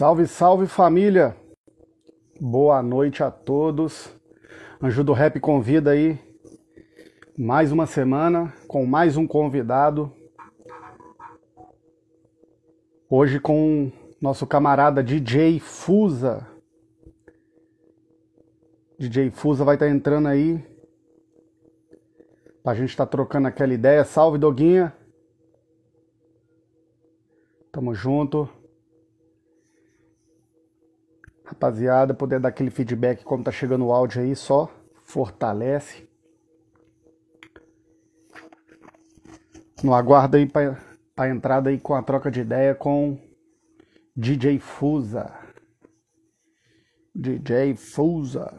Salve, salve família! Boa noite a todos. Anjo do Rap convida aí mais uma semana com mais um convidado. Hoje com nosso camarada DJ Fusa. DJ Fusa vai estar tá entrando aí. Pra gente estar tá trocando aquela ideia. Salve, Doguinha! Tamo junto. Rapaziada, poder dar aquele feedback como tá chegando o áudio aí, só fortalece. No aguardo aí para a entrada aí com a troca de ideia com DJ Fusa. DJ Fusa.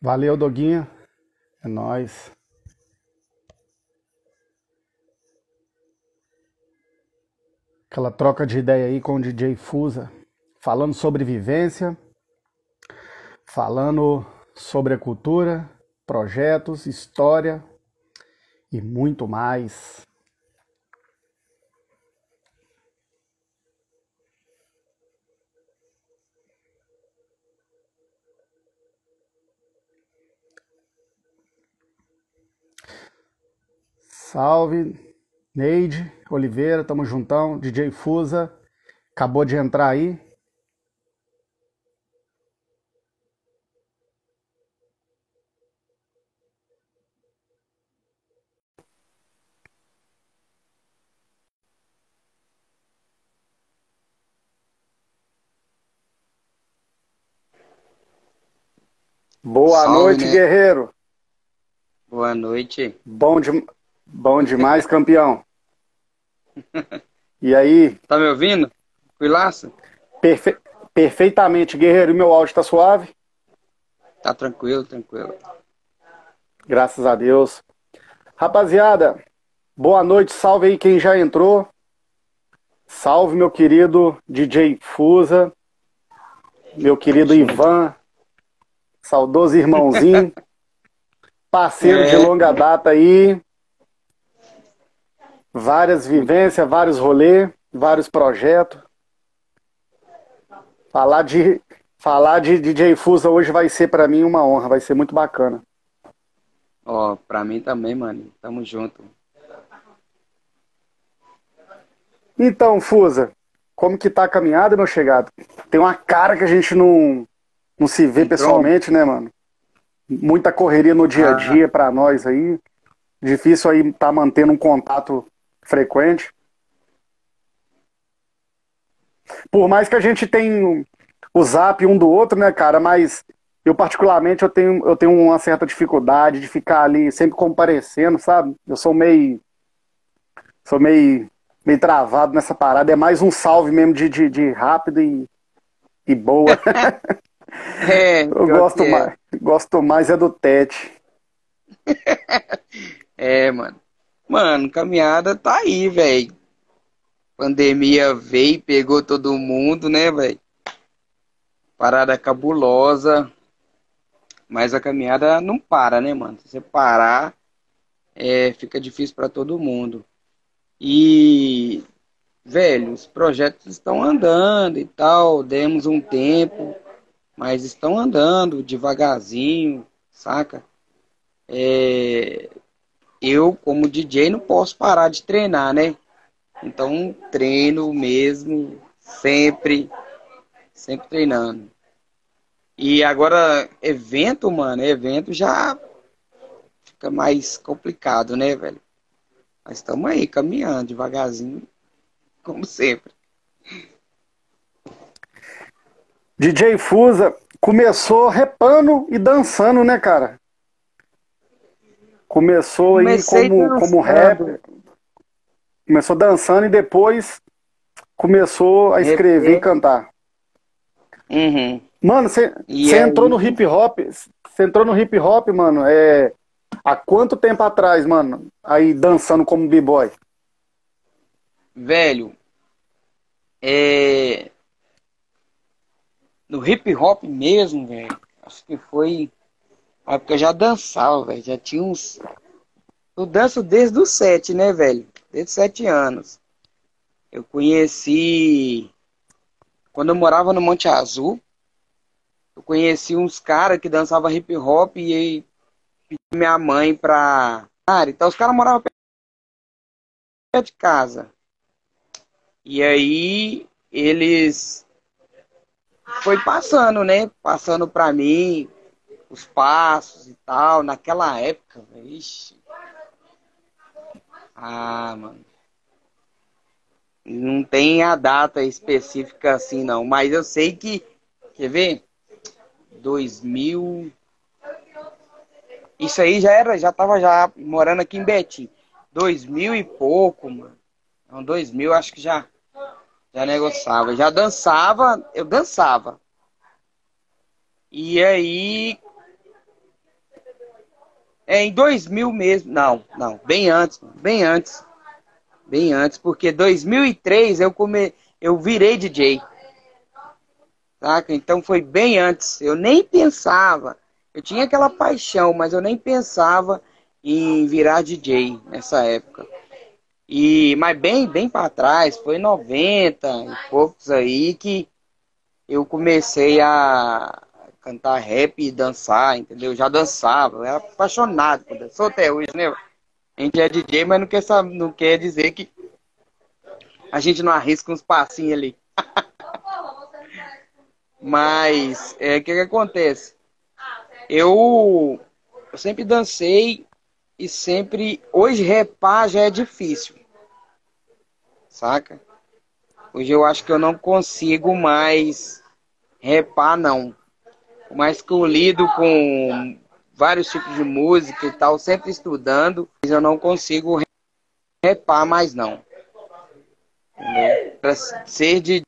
Valeu, Doguinha. É nóis. Aquela troca de ideia aí com o DJ Fusa, falando sobre vivência, falando sobre a cultura, projetos, história e muito mais. Salve, Neide Oliveira, tamo juntão. DJ Fusa, acabou de entrar aí. Boa Salve, noite, né? guerreiro. Boa noite. Bom, de, Bom demais, campeão. E aí? Tá me ouvindo? Tranquilaço? Perfe... Perfeitamente, guerreiro. Meu áudio tá suave? Tá tranquilo, tranquilo. Graças a Deus. Rapaziada, boa noite. Salve aí quem já entrou. Salve, meu querido DJ Fusa. Meu querido Ivan. Saudoso irmãozinho. Parceiro é. de longa data aí várias vivências, vários rolês, vários projetos. Falar de falar de DJ Fusa hoje vai ser para mim uma honra, vai ser muito bacana. Ó, oh, para mim também, mano. Tamo junto. Então, Fusa, como que tá a caminhada, meu chegado? Tem uma cara que a gente não não se vê Entrou. pessoalmente, né, mano? Muita correria no dia a ah. dia ah. para nós aí. Difícil aí tá mantendo um contato frequente. Por mais que a gente tenha o zap um do outro, né, cara, mas eu particularmente eu tenho, eu tenho uma certa dificuldade de ficar ali sempre comparecendo, sabe? Eu sou meio sou meio meio travado nessa parada, é mais um salve mesmo de, de, de rápido e, e boa. é, eu gosto é. mais, gosto mais é do Tete. é, mano. Mano, caminhada tá aí, velho. Pandemia veio pegou todo mundo, né, velho? Parada cabulosa. Mas a caminhada não para, né, mano? Se você parar, é, fica difícil para todo mundo. E, velho, os projetos estão andando e tal. Demos um tempo, mas estão andando devagarzinho, saca? É, eu, como DJ, não posso parar de treinar, né? Então, treino mesmo, sempre, sempre treinando. E agora, evento, mano, evento já fica mais complicado, né, velho? Mas estamos aí, caminhando devagarzinho, como sempre. DJ Fusa começou repando e dançando, né, cara? Começou aí como, como rapper. Começou dançando e depois começou a escrever e cantar. Uhum. Mano, você entrou no hip hop. Você entrou no hip hop, mano. É, há quanto tempo atrás, mano, aí dançando como b-boy? Velho, é... no hip hop mesmo, velho, acho que foi a época eu já dançava, velho, já tinha uns... Eu danço desde os sete, né, velho? Desde sete anos. Eu conheci quando eu morava no Monte Azul. Eu conheci uns caras que dançavam hip hop e aí pedi minha mãe pra. Cara, então os caras moravam perto de casa. E aí eles foi passando, né? Passando pra mim os passos e tal. Naquela época, ixi. Ah, mano. Não tem a data específica assim, não. Mas eu sei que. Quer ver? 2000. Isso aí já era, já tava já morando aqui em Betim. 2000 e pouco, mano. Não, 2000 acho que já já negociava, já dançava, eu dançava. E aí é em 2000 mesmo, não, não, bem antes, bem antes. Bem antes, porque 2003 eu come... eu virei DJ. Saca? Então foi bem antes. Eu nem pensava. Eu tinha aquela paixão, mas eu nem pensava em virar DJ nessa época. E mas bem, bem para trás, foi 90 e poucos aí que eu comecei a cantar rap e dançar, entendeu? Eu já dançava, era apaixonado por dança. Sou até hoje, né? A gente é DJ, mas não quer, não quer dizer que a gente não arrisca uns passinhos ali. mas, é, o é, que, que acontece? Eu, eu sempre dancei e sempre. Hoje repar já é difícil. Saca? Hoje eu acho que eu não consigo mais repar, não. Mais que eu lido com vários tipos de música e tal, sempre estudando, mas eu não consigo repar mais não. Para ser de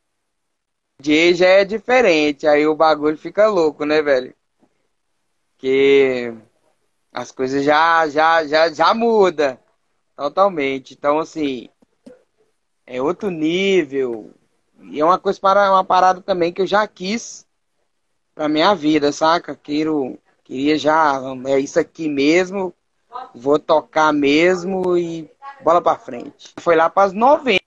DJ já é diferente, aí o bagulho fica louco, né, velho? Que as coisas já já já já muda totalmente. Então assim, é outro nível. E é uma coisa para uma parada também que eu já quis pra minha vida, saca? Quero Queria já, é isso aqui mesmo, vou tocar mesmo e bola pra frente. Foi lá para as 90,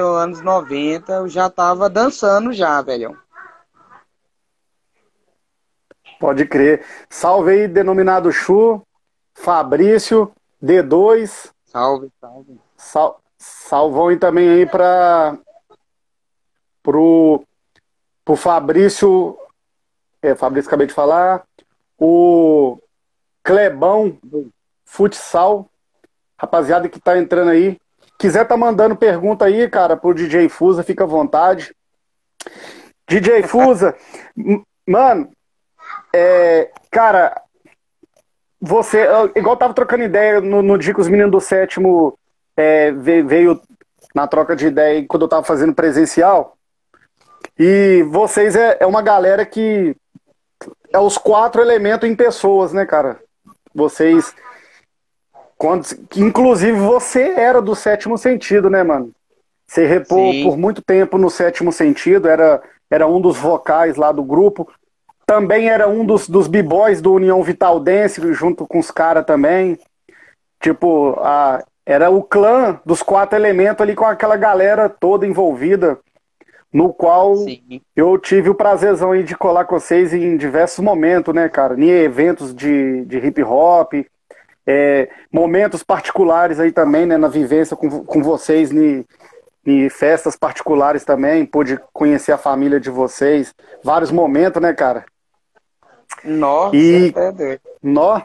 anos 90, eu já tava dançando já, velhão. Pode crer. Salve aí, denominado Chu, Fabrício, D2. Salve, salve. Sal, salvão aí também aí para pro, pro Fabrício é, Fabrício acabei de falar, o Clebão Futsal, rapaziada que tá entrando aí. Quiser tá mandando pergunta aí, cara, pro DJ Fusa, fica à vontade. DJ Fusa, mano, é, cara, você, igual tava trocando ideia no, no dia que os meninos do sétimo é, veio na troca de ideia quando eu tava fazendo presencial. E vocês é, é uma galera que é os quatro elementos em pessoas, né, cara? Vocês. Quando, inclusive você era do sétimo sentido, né, mano? Você repou Sim. por muito tempo no sétimo sentido, era, era um dos vocais lá do grupo. Também era um dos, dos b-boys do União Vital Dance, junto com os caras também. Tipo, a, era o clã dos quatro elementos ali com aquela galera toda envolvida no qual Sim. eu tive o prazerzão aí de colar com vocês em diversos momentos, né, cara? Em eventos de, de hip hop, é, momentos particulares aí também, né, na vivência com, com vocês em, em festas particulares também, pude conhecer a família de vocês, vários momentos, né, cara? Nossa, e, é nó.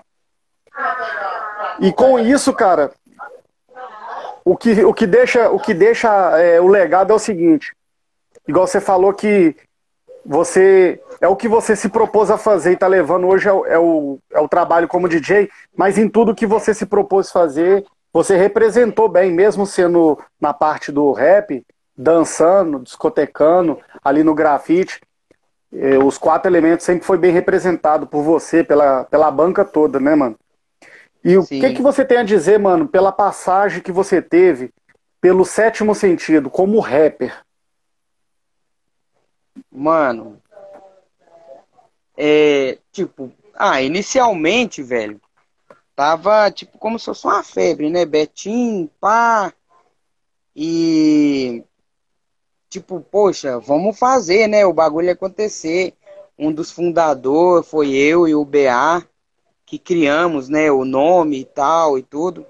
E com isso, cara, o que, o que deixa, o, que deixa é, o legado é o seguinte: igual você falou que você é o que você se propôs a fazer e está levando hoje é o, é, o, é o trabalho como DJ, mas em tudo que você se propôs fazer, você representou bem, mesmo sendo na parte do rap, dançando, discotecando, ali no grafite. Eh, os quatro elementos sempre foi bem representado por você, pela, pela banca toda, né, mano? E o que, que você tem a dizer, mano, pela passagem que você teve pelo sétimo sentido, como rapper? Mano, é, tipo, ah, inicialmente, velho, tava tipo como se fosse uma febre, né? Betim, pá. E tipo, poxa, vamos fazer, né? O bagulho acontecer. Um dos fundadores foi eu e o BA que criamos, né, o nome e tal e tudo.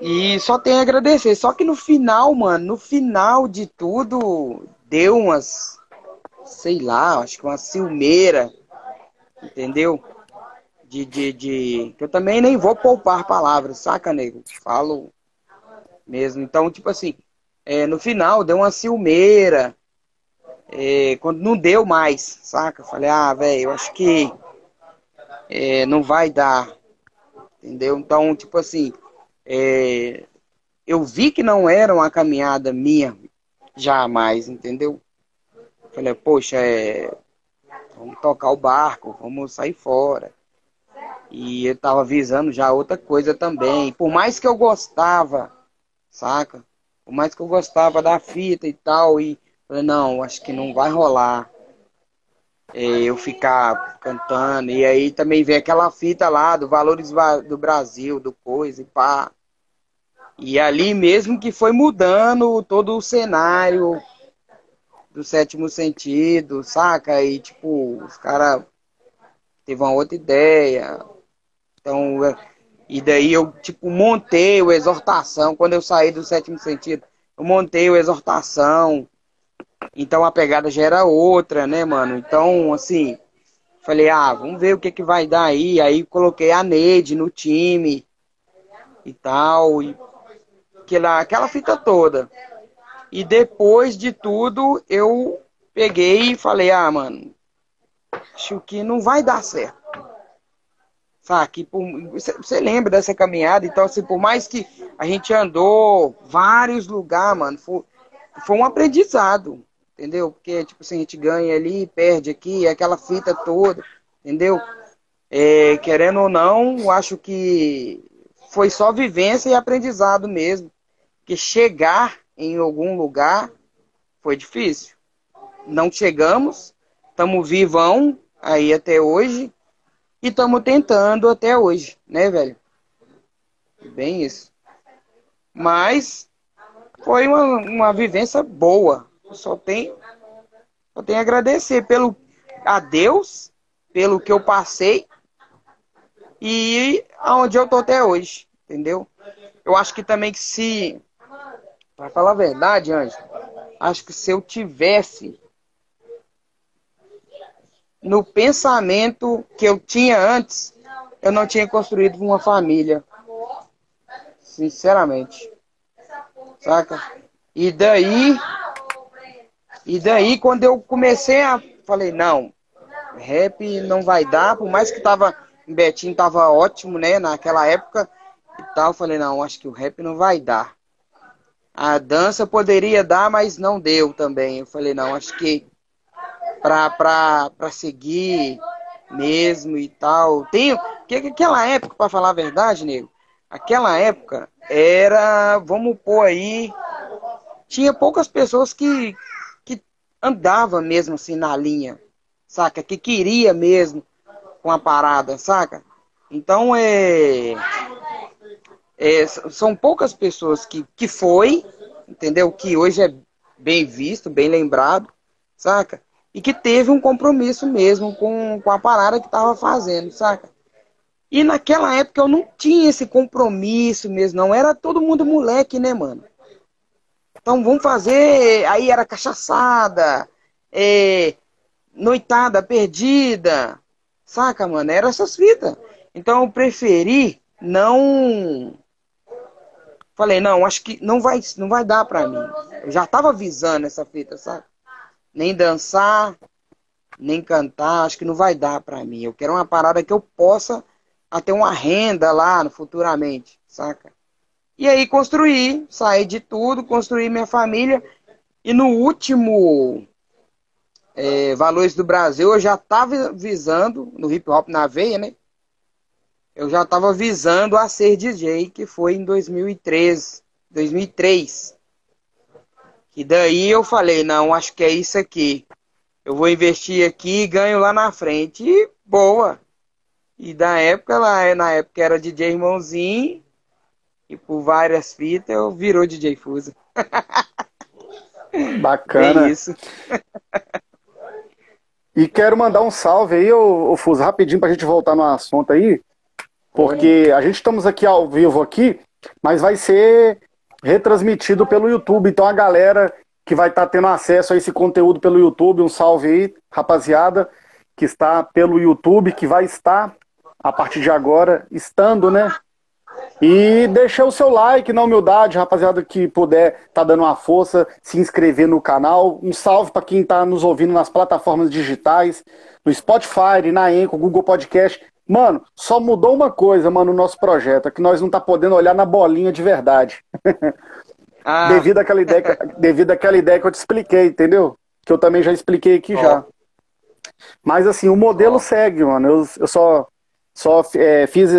E só tenho a agradecer. Só que no final, mano, no final de tudo, deu umas, sei lá, acho que uma ciumeira, entendeu? De, de, de. Eu também nem vou poupar palavras, saca, nego? Falo mesmo. Então, tipo assim, é, no final deu uma ciumeira. É, quando não deu mais, saca? Falei, ah, velho, eu acho que é, não vai dar. Entendeu? Então, tipo assim, é, eu vi que não era uma caminhada minha jamais, entendeu? Falei, poxa, é, vamos tocar o barco, vamos sair fora. E eu tava visando já outra coisa também. Por mais que eu gostava, saca? Por mais que eu gostava da fita e tal, e falei, não, acho que não vai rolar é, eu ficar cantando. E aí também vem aquela fita lá do Valores do Brasil, do coisa e pá. E ali mesmo que foi mudando todo o cenário do sétimo sentido, saca? E tipo, os caras teve uma outra ideia. Então, é, e daí eu, tipo, montei o exortação. Quando eu saí do sétimo sentido, eu montei o exortação. Então a pegada já era outra, né, mano? Então, assim, falei, ah, vamos ver o que, que vai dar aí. Aí coloquei a Neide no time e tal. E aquela, aquela fita toda. E depois de tudo, eu peguei e falei, ah, mano, acho que não vai dar certo. Sabe? Você lembra dessa caminhada? Então, assim, por mais que a gente andou vários lugares, mano, foi, foi um aprendizado, entendeu? Porque, tipo assim, a gente ganha ali, perde aqui, aquela fita toda, entendeu? É, querendo ou não, acho que foi só vivência e aprendizado mesmo. Que chegar em algum lugar foi difícil. Não chegamos, estamos vivão aí até hoje, e estamos tentando até hoje, né, velho? Bem isso. Mas foi uma, uma vivência boa. Só tenho, só tenho agradecer pelo a Deus, pelo que eu passei e aonde eu tô até hoje, entendeu? Eu acho que também que se, para falar a verdade, Anjo, acho que se eu tivesse no pensamento que eu tinha antes, eu não tinha construído uma família. Sinceramente. Saca? E daí. E daí, quando eu comecei a. Falei, não, rap não vai dar, por mais que tava. Betinho tava ótimo, né? Naquela época e tal. Falei, não, acho que o rap não vai dar. A dança poderia dar, mas não deu também. Eu falei, não, acho que para seguir mesmo e tal. Tem, que aquela época, para falar a verdade, nego, aquela época era, vamos pôr aí, tinha poucas pessoas que, que andava mesmo assim na linha, saca? Que queria mesmo com a parada, saca? Então é, é são poucas pessoas que, que foi, entendeu? Que hoje é bem visto, bem lembrado, saca? e que teve um compromisso mesmo com, com a parada que estava fazendo, saca? E naquela época eu não tinha esse compromisso mesmo, não. Era todo mundo moleque, né, mano? Então vamos fazer. Aí era cachaçada, é, noitada perdida, saca, mano? Era essas fitas. Então eu preferi não. Falei, não, acho que não vai, não vai dar pra mim. Eu já tava avisando essa fita, sabe? nem dançar, nem cantar, acho que não vai dar para mim. Eu quero uma parada que eu possa até uma renda lá futuramente, saca? E aí construir, sair de tudo, construir minha família. E no último é, Valores do Brasil, eu já estava visando, no hip hop na veia, né? Eu já estava visando a ser DJ, que foi em 2013, 2003. E daí eu falei, não, acho que é isso aqui. Eu vou investir aqui e ganho lá na frente. E boa. E da época, lá, na época era DJ Irmãozinho. E por várias fitas eu virou DJ Fusa. Bacana. É isso. e quero mandar um salve aí, ô, ô Fusa, rapidinho pra gente voltar no assunto aí. Porque a gente estamos aqui ao vivo aqui, mas vai ser retransmitido pelo YouTube. Então a galera que vai estar tá tendo acesso a esse conteúdo pelo YouTube, um salve aí, rapaziada, que está pelo YouTube, que vai estar a partir de agora, estando, né? E deixar o seu like na humildade, rapaziada que puder tá dando uma força, se inscrever no canal. Um salve para quem está nos ouvindo nas plataformas digitais, no Spotify, na Enco, Google Podcast. Mano, só mudou uma coisa, mano, no nosso projeto, é que nós não tá podendo olhar na bolinha de verdade. Ah. devido, àquela ideia, devido àquela ideia que eu te expliquei, entendeu? Que eu também já expliquei aqui oh. já. Mas assim, o modelo oh. segue, mano. Eu, eu só, só é, fiz.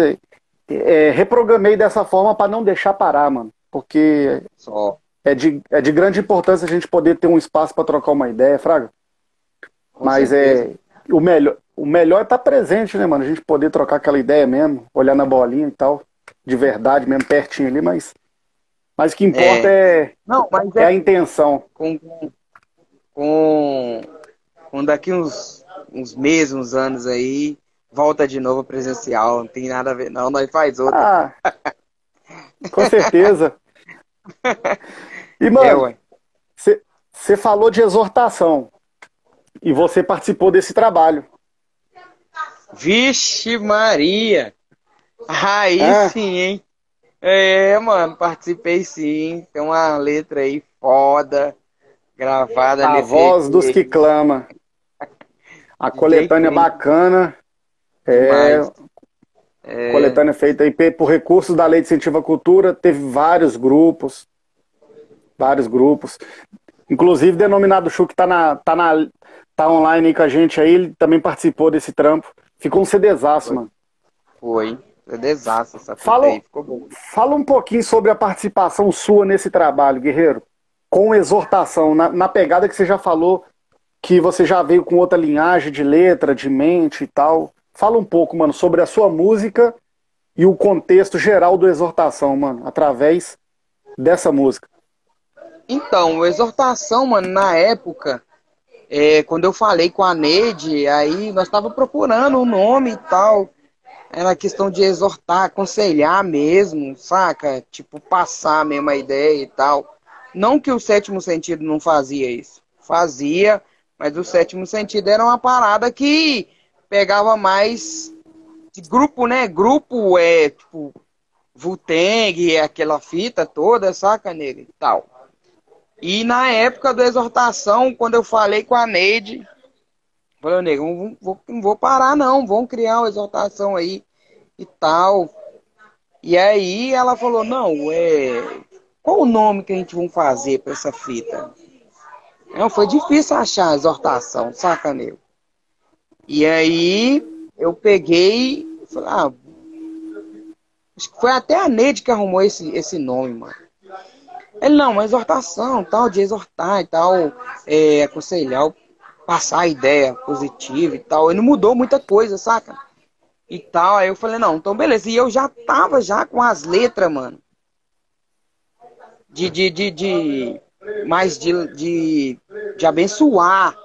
É, reprogramei dessa forma para não deixar parar, mano. Porque oh. é, de, é de grande importância a gente poder ter um espaço para trocar uma ideia, Fraga. Com Mas certeza. é. O melhor, o melhor é estar tá presente, né, mano? A gente poder trocar aquela ideia mesmo, olhar na bolinha e tal, de verdade mesmo, pertinho ali, mas mas o que importa é, é, Não, mas é, é a intenção. Com, com, com daqui uns, uns meses, uns anos aí, volta de novo presencial. Não tem nada a ver, não. Nós faz outra. Ah, com certeza. E, mano, você é, falou de exortação. E você participou desse trabalho. Vixe Maria! Aí é. sim, hein? É, mano, participei sim. Tem uma letra aí foda, gravada A voz dos que clama. A coletânea bacana. É, é, coletânea feita aí por recursos da Lei de Incentivo à Cultura. Teve vários grupos. Vários grupos. Inclusive, denominado Chu, que tá, na, tá, na, tá online aí com a gente aí, ele também participou desse trampo. Ficou um CDzaço, mano. Foi. Desastre essa fala, aí, ficou bom. Fala um pouquinho sobre a participação sua nesse trabalho, Guerreiro. Com exortação, na, na pegada que você já falou, que você já veio com outra linhagem de letra, de mente e tal. Fala um pouco, mano, sobre a sua música e o contexto geral do Exortação, mano, através dessa música. Então, o Exortação, mano, na época, é, quando eu falei com a Neide, aí nós tava procurando um nome e tal era questão de exortar, aconselhar mesmo, saca? Tipo, passar a mesma ideia e tal. Não que o sétimo sentido não fazia isso. Fazia, mas o sétimo sentido era uma parada que pegava mais grupo, né? Grupo é, tipo, Vulteng, aquela fita toda, saca, nele e tal. E na época da exortação, quando eu falei com a Neide, Falei, nego, não vou, não vou parar não, vamos criar uma exaltação aí e tal. E aí ela falou, não, é. Qual o nome que a gente vai fazer para essa fita? Não, foi difícil achar a exortação, saca, nego? E aí eu peguei falei, ah, acho que foi até a Neide que arrumou esse, esse nome, mano. Ele, não, uma exortação, tal, de exortar e tal, é, aconselhar passar a ideia positiva e tal. Ele mudou muita coisa, saca? E tal. Aí eu falei, não, então beleza. E eu já tava já com as letras, mano. De, de, de, de mais de, de, de abençoar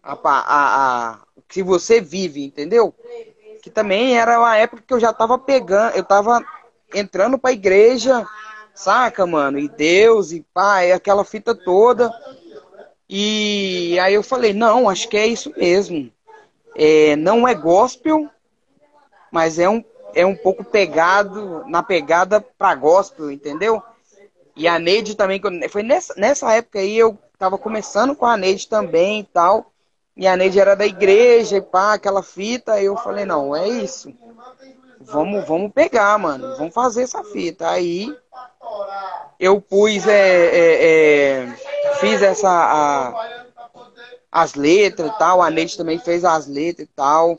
a, a, a, o que você vive, entendeu? Que também era uma época que eu já tava pegando, eu tava entrando pra igreja, saca, mano? E Deus, e pai, aquela fita toda. E aí eu falei, não, acho que é isso mesmo. É, não é gospel, mas é um, é um pouco pegado, na pegada pra gospel, entendeu? E a Neide também, foi nessa, nessa época aí eu tava começando com a Neide também e tal. E a Neide era da igreja e pá, aquela fita. Aí eu falei, não, é isso. Vamos, vamos pegar, mano. Vamos fazer essa fita. Aí eu pus, é, é, é fiz essa a, as letras e tal, a Neide também fez as letras e tal.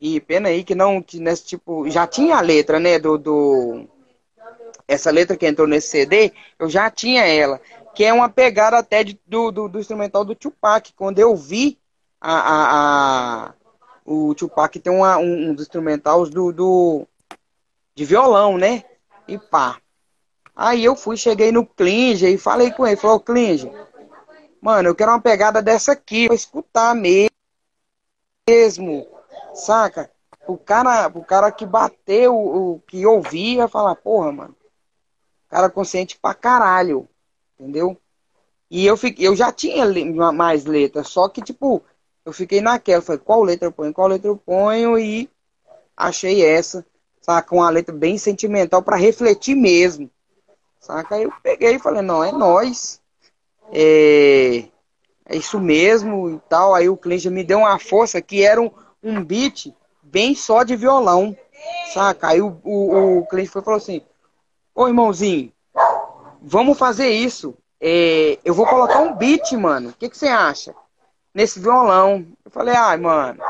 E pena aí que não, que nesse tipo, já tinha a letra, né, do, do, essa letra que entrou nesse CD, eu já tinha ela, que é uma pegada até de, do, do, do, instrumental do Tupac, quando eu vi a, a, a o Tupac tem uma, um, um dos instrumentais do, do, de violão, né, e pá. Aí eu fui, cheguei no Klinge e falei com ele, falou, Klinge, mano, eu quero uma pegada dessa aqui, pra escutar mesmo, saca? O cara, o cara que bateu, o que ouvia, falar, porra, mano, cara consciente pra caralho, entendeu? E eu, fiquei, eu já tinha mais letras, só que, tipo, eu fiquei naquela, falei, qual letra eu ponho, qual letra eu ponho, e achei essa, saca? Uma letra bem sentimental para refletir mesmo, saca? Aí eu peguei e falei, não, é nós, é, é isso mesmo e tal. Aí o cliente me deu uma força que era um, um beat bem só de violão, saca? Aí o, o, o cliente foi, falou assim, ô irmãozinho, vamos fazer isso. É, eu vou colocar um beat, mano. O que, que você acha? Nesse violão. Eu falei, ai, mano,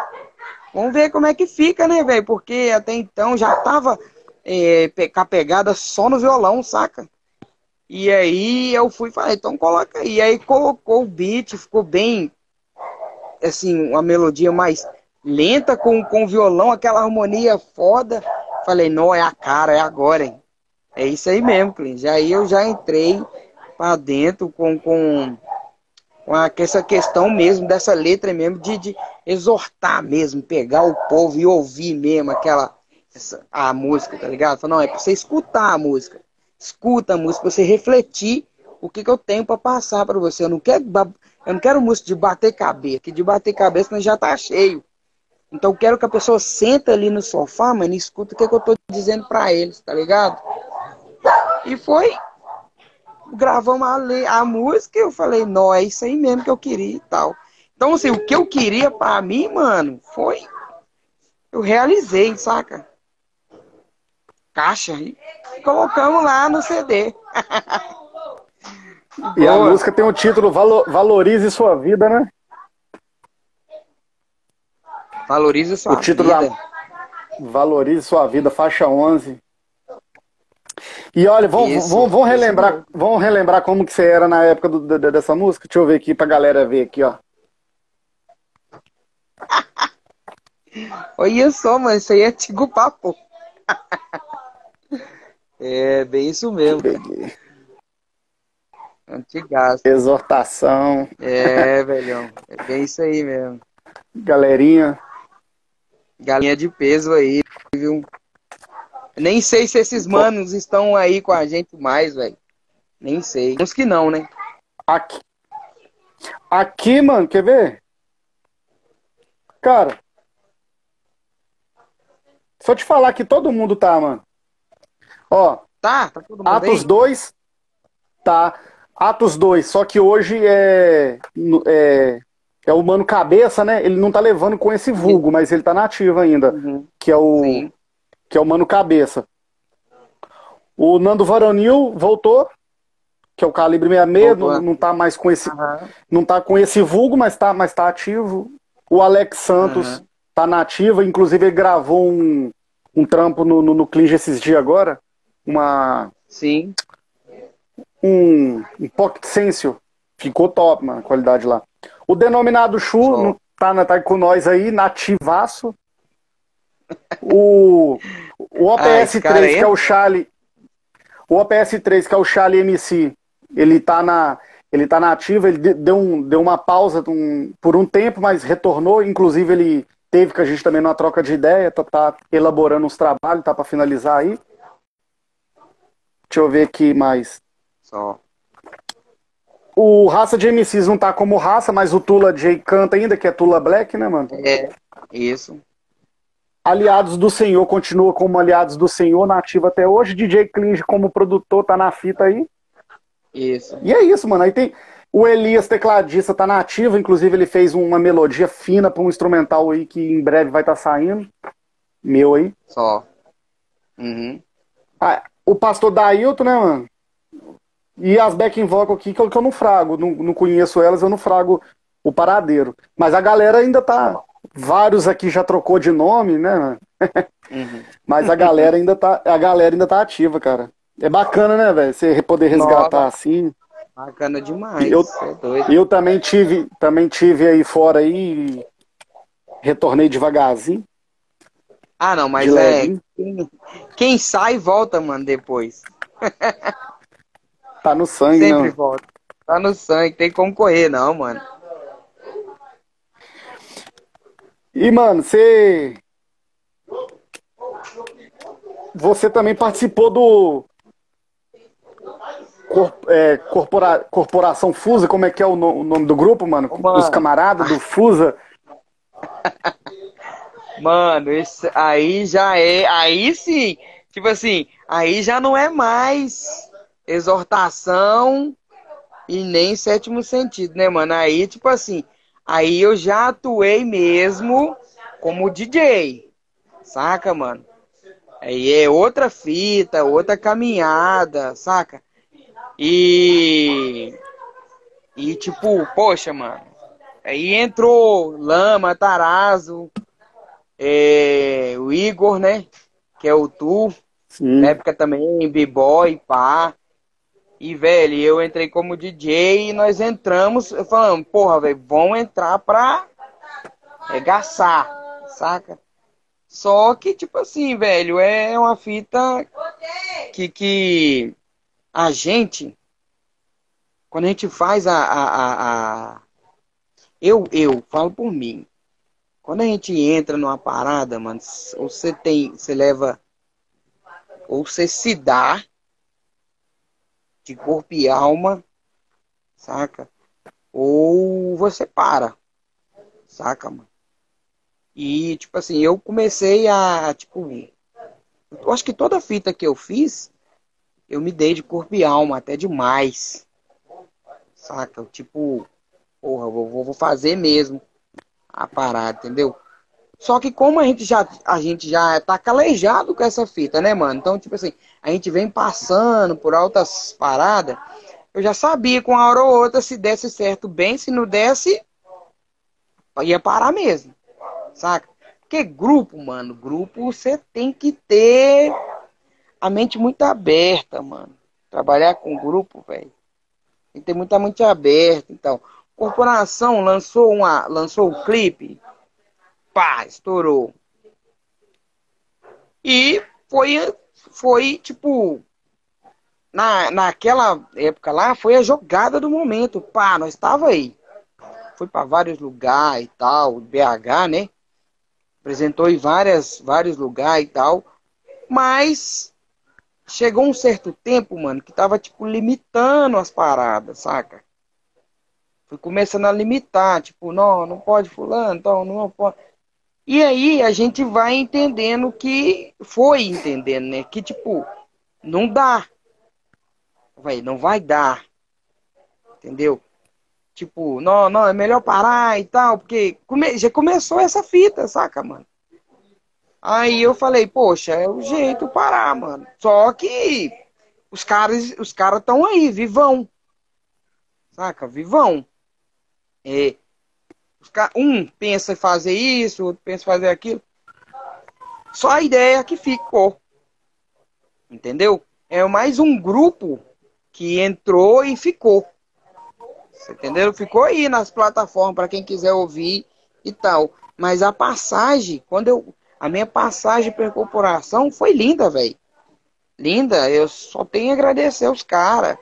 vamos ver como é que fica, né, velho? Porque até então já tava é, com a pegada só no violão, saca? E aí eu fui e falei, então coloca aí. E aí colocou o beat, ficou bem, assim, uma melodia mais lenta com, com violão, aquela harmonia foda. Falei, não, é a cara, é agora, hein? É isso aí mesmo, Clint. Aí eu já entrei para dentro com, com essa questão mesmo, dessa letra mesmo, de, de exortar mesmo, pegar o povo e ouvir mesmo aquela essa, a música, tá ligado? Falei, não, é pra você escutar a música escuta a música, você refletir o que, que eu tenho para passar para você. Eu não quero eu não quero música de bater cabeça, que de bater cabeça já tá cheio. Então eu quero que a pessoa senta ali no sofá, mano, e escuta o que, que eu tô dizendo para eles, tá ligado? E foi gravamos a, a música e eu falei, não, é isso aí mesmo que eu queria e tal. Então, assim, o que eu queria para mim, mano, foi. Eu realizei, saca? Caixa. E colocamos lá no CD. e a música tem o título Valorize Sua Vida, né? Valorize Sua Vida. O título vida. da Valorize Sua Vida, faixa 11. E olha, vamos, vamos, vamos relembrar, vamos relembrar como que você era na época do, do, dessa música? Deixa eu ver aqui pra galera ver aqui, ó. Olha só, mano, isso aí é antigo papo. É, bem isso mesmo. Peguei. Antigaço. Exortação. É, velhão. É bem isso aí mesmo. Galerinha. Galinha de peso aí, viu? Nem sei se esses manos estão aí com a gente mais, velho. Nem sei. Uns que não, né? Aqui. Aqui, mano, quer ver? Cara. Só te falar que todo mundo tá, mano. Ó, tá, tá todo mundo Atos aí? 2, tá. Atos 2, só que hoje é, é, é o Mano Cabeça, né? Ele não tá levando com esse vulgo, mas ele tá nativo ainda, uhum. que é o Sim. Que é o Mano Cabeça. O Nando Varonil voltou, que é o calibre 66, não, não tá mais com esse uhum. não tá com esse vulgo, mas tá, mas tá ativo. O Alex Santos uhum. tá nativo, inclusive ele gravou um, um trampo no, no, no Clinge esses dias agora uma. Sim. Um, um Pocket Sensio. Ficou top, mano, a qualidade lá. O denominado Chu não tá, tá com nós aí, nativaço. O, o OPS3, ah, que é o Charlie. O OPS3, que é o Charlie MC, ele tá na. Ele tá na ativa, ele deu, um, deu uma pausa um, por um tempo, mas retornou. Inclusive, ele teve com a gente também numa troca de ideia, tá, tá elaborando uns trabalhos, tá para finalizar aí. Deixa eu ver aqui mais. Só. O raça de MCs não tá como raça, mas o Tula J canta ainda, que é Tula Black, né, mano? É, isso. Aliados do Senhor continua como Aliados do Senhor, nativo até hoje. DJ Clinge como produtor tá na fita aí. Isso. E é isso, mano. Aí tem o Elias, tecladista, tá nativo. Inclusive, ele fez uma melodia fina para um instrumental aí que em breve vai estar tá saindo. Meu aí. Só. Uhum. Ah, o pastor Dailton, né, mano? E as backing vocal aqui que eu, que eu não frago, não, não conheço elas, eu não frago o paradeiro. Mas a galera ainda tá, vários aqui já trocou de nome, né? Uhum. Mas a galera ainda tá, a galera ainda tá ativa, cara. É bacana, né, velho? Você poder resgatar Nossa. assim. Bacana demais. Eu, é eu também tive, também tive aí fora aí, retornei devagarzinho. Ah, não, mas é. Quem, quem, sai volta, mano, depois. tá no sangue, Sempre não. volta. Tá no sangue, tem como correr, não, mano. E, mano, você. Você também participou do. Cor... É, corpora... Corporação Fusa, como é que é o nome do grupo, mano? mano. Dos camaradas do Fusa. Mano, aí já é. Aí sim. Tipo assim, aí já não é mais exortação e nem sétimo sentido, né, mano? Aí, tipo assim, aí eu já atuei mesmo como DJ. Saca, mano? Aí é outra fita, outra caminhada, saca? E. E tipo, poxa, mano. Aí entrou Lama, Tarazo, é, o Igor, né? Que é o Tu. Sim. Na época também, B-Boy, pá. E, velho, eu entrei como DJ e nós entramos falando, porra, velho, vamos entrar pra regaçar, saca? Só que, tipo assim, velho, é uma fita que, que a gente, quando a gente faz a, a, a eu, eu falo por mim, quando a gente entra numa parada, mano, ou você tem, você leva, ou você se dá de corpo e alma, saca? Ou você para, saca, mano? E, tipo assim, eu comecei a, tipo, eu acho que toda fita que eu fiz, eu me dei de corpo e alma, até demais, saca? Tipo, porra, vou, vou fazer mesmo a parada, entendeu? Só que como a gente já a gente já tá calejado com essa fita, né, mano? Então, tipo assim, a gente vem passando por altas paradas, eu já sabia com uma hora ou outra se desse certo bem, se não desse ia parar mesmo. Saca? Porque grupo, mano, grupo você tem que ter a mente muito aberta, mano. Trabalhar com grupo, velho. Tem que ter muita mente aberta, então corporação lançou uma lançou um clipe, pá, estourou. E foi foi tipo na, naquela época lá foi a jogada do momento, pá, nós estava aí. Foi para vários lugares e tal, BH, né? Apresentou em várias vários lugares e tal, mas chegou um certo tempo, mano, que tava tipo limitando as paradas, saca? Fui começando a limitar, tipo, não, não pode fulano, então não pode. E aí a gente vai entendendo que foi entendendo, né? Que tipo, não dá. Vai, não vai dar. Entendeu? Tipo, não, não, é melhor parar e tal, porque come, já começou essa fita, saca, mano? Aí eu falei, poxa, é o jeito parar, mano. Só que os caras, os caras estão aí, vivão. Saca? Vivão. É, um pensa em fazer isso, outro pensa em fazer aquilo. Só a ideia que ficou. Entendeu? É mais um grupo que entrou e ficou. Você entendeu? Ficou aí nas plataformas para quem quiser ouvir e tal. Mas a passagem, quando eu. A minha passagem pela corporação foi linda, velho. Linda. Eu só tenho a agradecer aos caras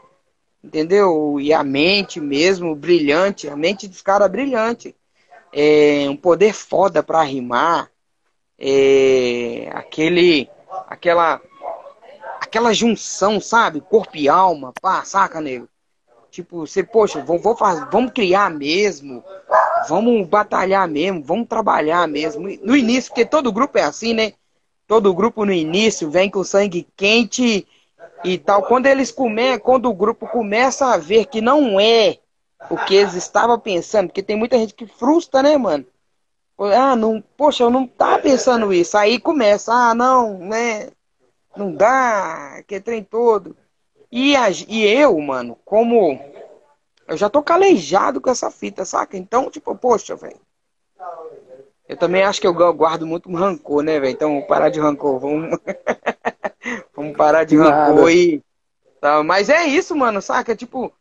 entendeu? E a mente mesmo brilhante, a mente dos caras brilhante. É, um poder foda para rimar. É, aquele, aquela, aquela junção, sabe? Corpo e alma, pá, saca, nego? Tipo, você, poxa, vou, vou fazer, vamos criar mesmo, vamos batalhar mesmo, vamos trabalhar mesmo. No início, porque todo grupo é assim, né? Todo grupo no início vem com sangue quente e tal. Quando eles comem, quando o grupo começa a ver que não é o que eles estavam pensando, porque tem muita gente que frustra, né, mano? Ah, não, poxa, eu não tava pensando isso. Aí começa, ah, não, né? Não dá, que trem todo. E, a, e eu, mano, como eu já tô calejado com essa fita, saca? Então, tipo, poxa, velho. Eu também acho que eu guardo muito rancor, né, velho? Então, parar de rancor. Vamos, vamos parar de rancor Nada. e. Tá, mas é isso, mano, saca? Tipo,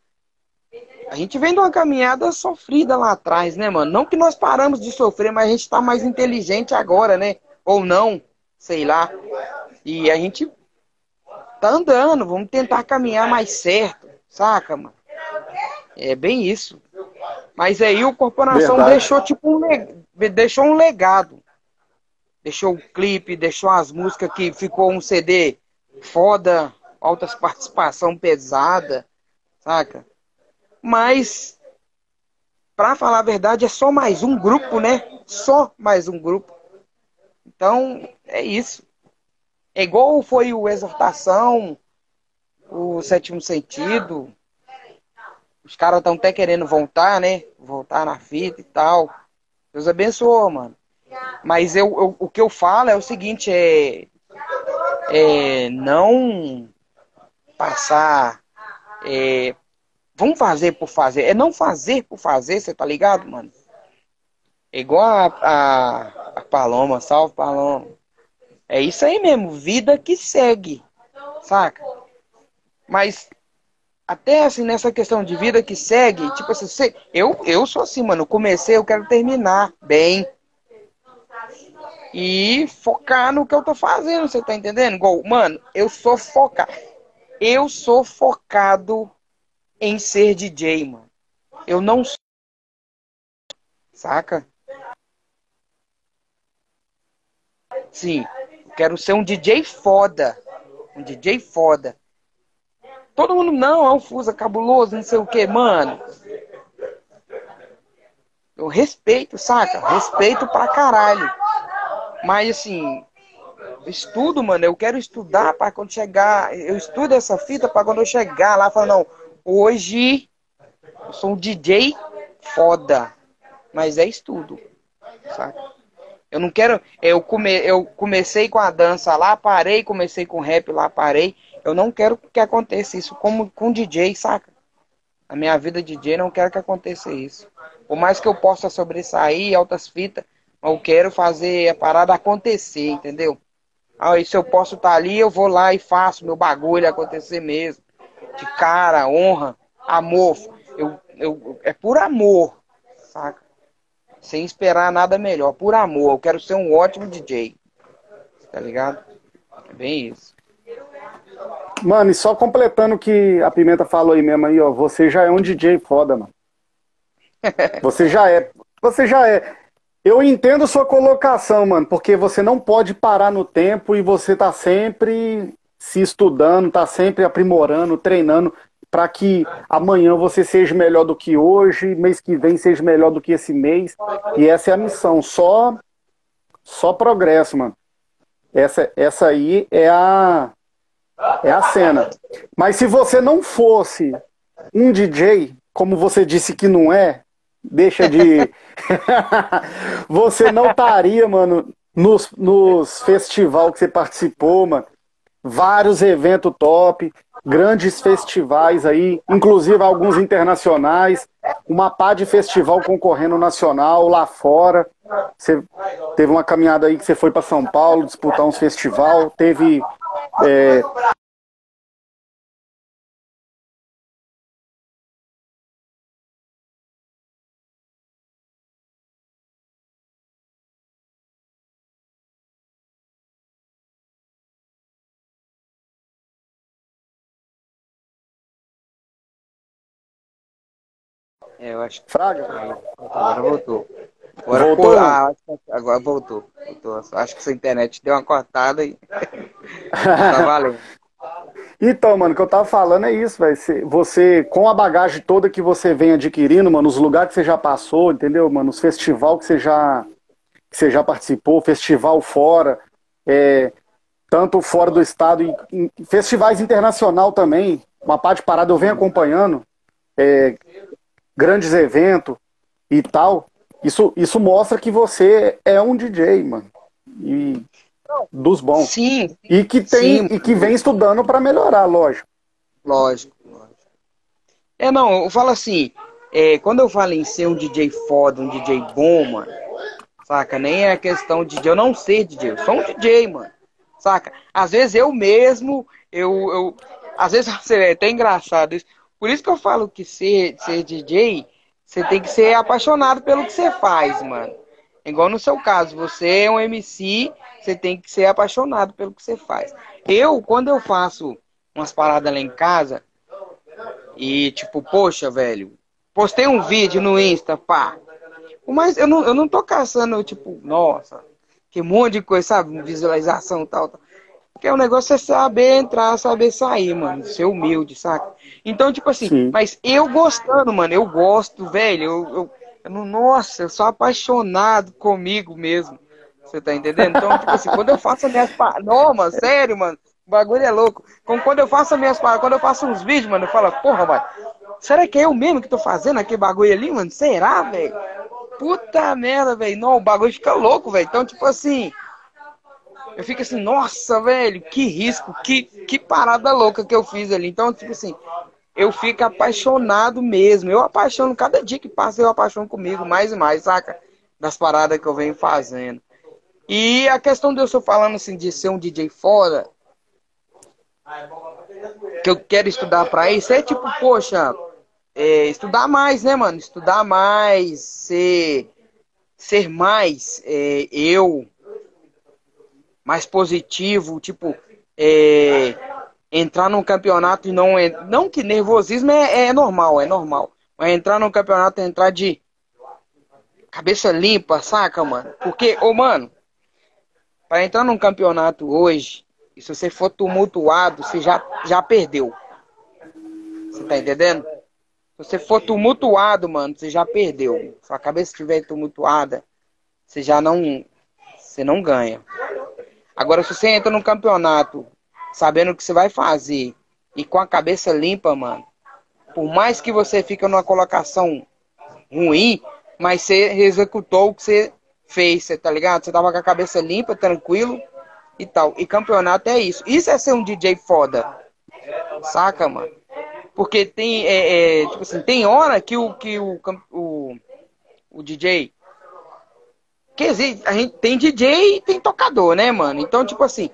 a gente vem de uma caminhada sofrida lá atrás, né, mano? Não que nós paramos de sofrer, mas a gente tá mais inteligente agora, né? Ou não, sei lá. E a gente tá andando, vamos tentar caminhar mais certo, saca, mano? É bem isso. Mas aí o Corporação Verdade. deixou tipo um, deixou um legado. Deixou o clipe, deixou as músicas que ficou um CD foda, altas participação pesada, saca? Mas para falar a verdade é só mais um grupo, né? Só mais um grupo. Então, é isso. É igual foi o Exortação, o Sétimo Sentido, os caras estão até querendo voltar, né? Voltar na fita e tal. Deus abençoe, mano. Mas eu, eu, o que eu falo é o seguinte, é, é não passar. É, vamos fazer por fazer. É não fazer por fazer, você tá ligado, mano? É igual a, a, a Paloma, salve Paloma. É isso aí mesmo, vida que segue, saca? Mas até assim, nessa questão de vida que segue, tipo assim, você, eu, eu sou assim, mano, comecei, eu quero terminar bem. E focar no que eu tô fazendo, você tá entendendo? Igual, mano, eu sou focado. Eu sou focado em ser DJ, mano. Eu não sou. Saca? Sim, eu quero ser um DJ foda. Um DJ foda. Todo mundo, não, é um Fusa cabuloso, não sei o que, mano. Eu respeito, saca? Respeito pra caralho. Mas assim, estudo, mano, eu quero estudar para quando chegar. Eu estudo essa fita para quando eu chegar lá, falar, não, hoje eu sou um DJ foda. Mas é estudo, saca? Eu não quero. Eu, come, eu comecei com a dança lá, parei, comecei com rap lá, parei. Eu não quero que aconteça isso como com DJ, saca? A minha vida DJ não quero que aconteça isso. Por mais que eu possa sobressair altas fitas, eu quero fazer a parada acontecer, entendeu? Aí se eu posso estar tá ali, eu vou lá e faço meu bagulho acontecer mesmo. De cara, honra, amor. Eu, eu, é por amor, saca? Sem esperar nada melhor, por amor. Eu quero ser um ótimo DJ. Tá ligado? É bem isso. Mano, e só completando o que a Pimenta falou aí mesmo aí, ó. Você já é um DJ foda, mano. Você já é. Você já é. Eu entendo sua colocação, mano, porque você não pode parar no tempo e você tá sempre se estudando, tá sempre aprimorando, treinando para que amanhã você seja melhor do que hoje, mês que vem seja melhor do que esse mês. E essa é a missão, só só progresso, mano. Essa essa aí é a é a cena. Mas se você não fosse um DJ, como você disse que não é, deixa de. você não estaria, mano, nos, nos festival que você participou, mano. Vários eventos top, grandes festivais aí, inclusive alguns internacionais, uma pá de festival concorrendo nacional lá fora. Você teve uma caminhada aí que você foi para São Paulo disputar uns festival, teve é, É, eu acho que. Fraga? Agora voltou. Agora voltou? Ah, agora voltou. voltou. Acho que sua internet deu uma cortada e. tá valendo. Então, mano, o que eu tava falando é isso, velho. Você, com a bagagem toda que você vem adquirindo, mano, os lugares que você já passou, entendeu, mano? Os festival que você já, que você já participou, festival fora, é, tanto fora do estado, e, e festivais internacional também, uma parte parada eu venho acompanhando. É, grandes eventos e tal, isso, isso mostra que você é um DJ, mano. E dos bons. Sim. E que tem sim. e que vem estudando para melhorar, lógico. Lógico, lógico. É, não, eu falo assim, é, quando eu falo em ser um DJ foda, um DJ bom, mano, Saca? Nem é questão de eu não ser DJ. Eu sou um DJ, mano. Saca? Às vezes eu mesmo, eu. eu às vezes é até engraçado isso. Por isso que eu falo que ser, ser DJ, você tem que ser apaixonado pelo que você faz, mano. Igual no seu caso, você é um MC, você tem que ser apaixonado pelo que você faz. Eu, quando eu faço umas paradas lá em casa, e tipo, poxa, velho, postei um vídeo no Insta, pá. Mas eu não, eu não tô caçando, tipo, nossa, que monte de coisa, sabe? Visualização tal, tal. Porque o negócio é saber entrar, saber sair, mano. Ser humilde, saca? Então, tipo assim, Sim. mas eu gostando, mano, eu gosto, velho. Eu, eu, eu, nossa, eu sou apaixonado comigo mesmo. Você tá entendendo? Então, tipo assim, quando eu faço as minhas paradas. Não, mano, sério, mano. O bagulho é louco. Como quando eu faço as minhas paradas, quando eu faço uns vídeos, mano, eu falo, porra, mano, será que é eu mesmo que tô fazendo aquele bagulho ali, mano? Será, velho? Puta merda, velho. Não, o bagulho fica louco, velho. Então, tipo assim. Eu fico assim, nossa, velho, que risco, que, que parada louca que eu fiz ali. Então, tipo assim, eu fico apaixonado mesmo. Eu apaixono, cada dia que passa, eu apaixono comigo mais e mais, saca? Das paradas que eu venho fazendo. E a questão de eu só falando assim, de ser um DJ foda, que eu quero estudar pra isso, é tipo, poxa, é, estudar mais, né, mano? Estudar mais, ser, ser mais é, eu, mais positivo, tipo, é, entrar num campeonato e não. É, não que nervosismo é, é normal, é normal. Mas entrar num campeonato, entrar de cabeça limpa, saca, mano? Porque, ô, mano, para entrar num campeonato hoje, e se você for tumultuado, você já, já perdeu. Você tá entendendo? Se você for tumultuado, mano, você já perdeu. Se a cabeça estiver tumultuada, você já não. Você não ganha. Agora, se você entra num campeonato sabendo o que você vai fazer e com a cabeça limpa, mano, por mais que você fique numa colocação ruim, mas você executou o que você fez, você tá ligado? Você tava com a cabeça limpa, tranquilo e tal. E campeonato é isso. Isso é ser um DJ foda. Saca, mano? Porque tem, é, é, tipo assim, tem hora que o, que o, o, o DJ que a gente tem DJ e tem tocador, né, mano? Então, tipo assim,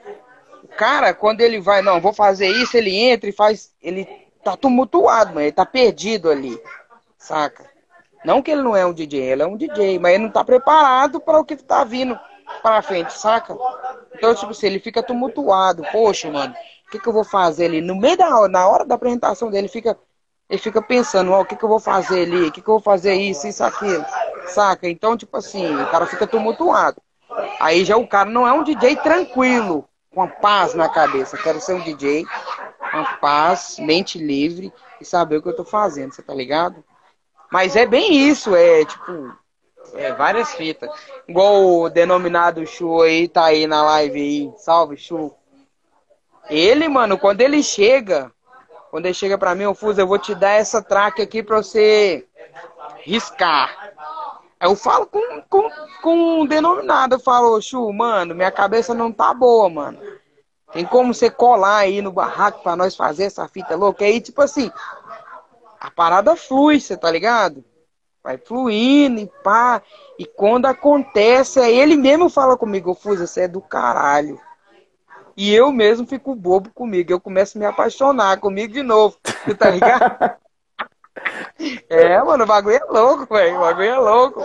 o cara, quando ele vai, não, vou fazer isso, ele entra e faz. Ele tá tumultuado, mano. Ele tá perdido ali. Saca? Não que ele não é um DJ, ele é um DJ, mas ele não tá preparado para o que tá vindo pra frente, saca? Então, tipo assim, ele fica tumultuado. Poxa, mano, o que, que eu vou fazer ali? No meio da hora, na hora da apresentação dele, fica, ele fica pensando, ó, o que, que eu vou fazer ali? O que, que eu vou fazer isso, isso, aquilo. Saca? Então, tipo assim, o cara fica tumultuado. Aí já o cara não é um DJ tranquilo, com a paz na cabeça. Quero ser um DJ com paz, mente livre e saber o que eu tô fazendo, você tá ligado? Mas é bem isso, é tipo, é várias fitas. Igual o denominado Chu aí, tá aí na live aí. Salve, Chu. Ele, mano, quando ele chega, quando ele chega pra mim, o Fuso, eu vou te dar essa track aqui pra você riscar. Eu falo com, com, com um denominado, eu falo, Chu, mano, minha cabeça não tá boa, mano. Tem como você colar aí no barraco pra nós fazer essa fita louca? Aí, tipo assim, a parada flui, você tá ligado? Vai fluindo e pá. E quando acontece, aí ele mesmo fala comigo, Fusa, você é do caralho. E eu mesmo fico bobo comigo. Eu começo a me apaixonar comigo de novo. Tá ligado? É, mano, o bagulho é louco, velho. O bagulho é louco.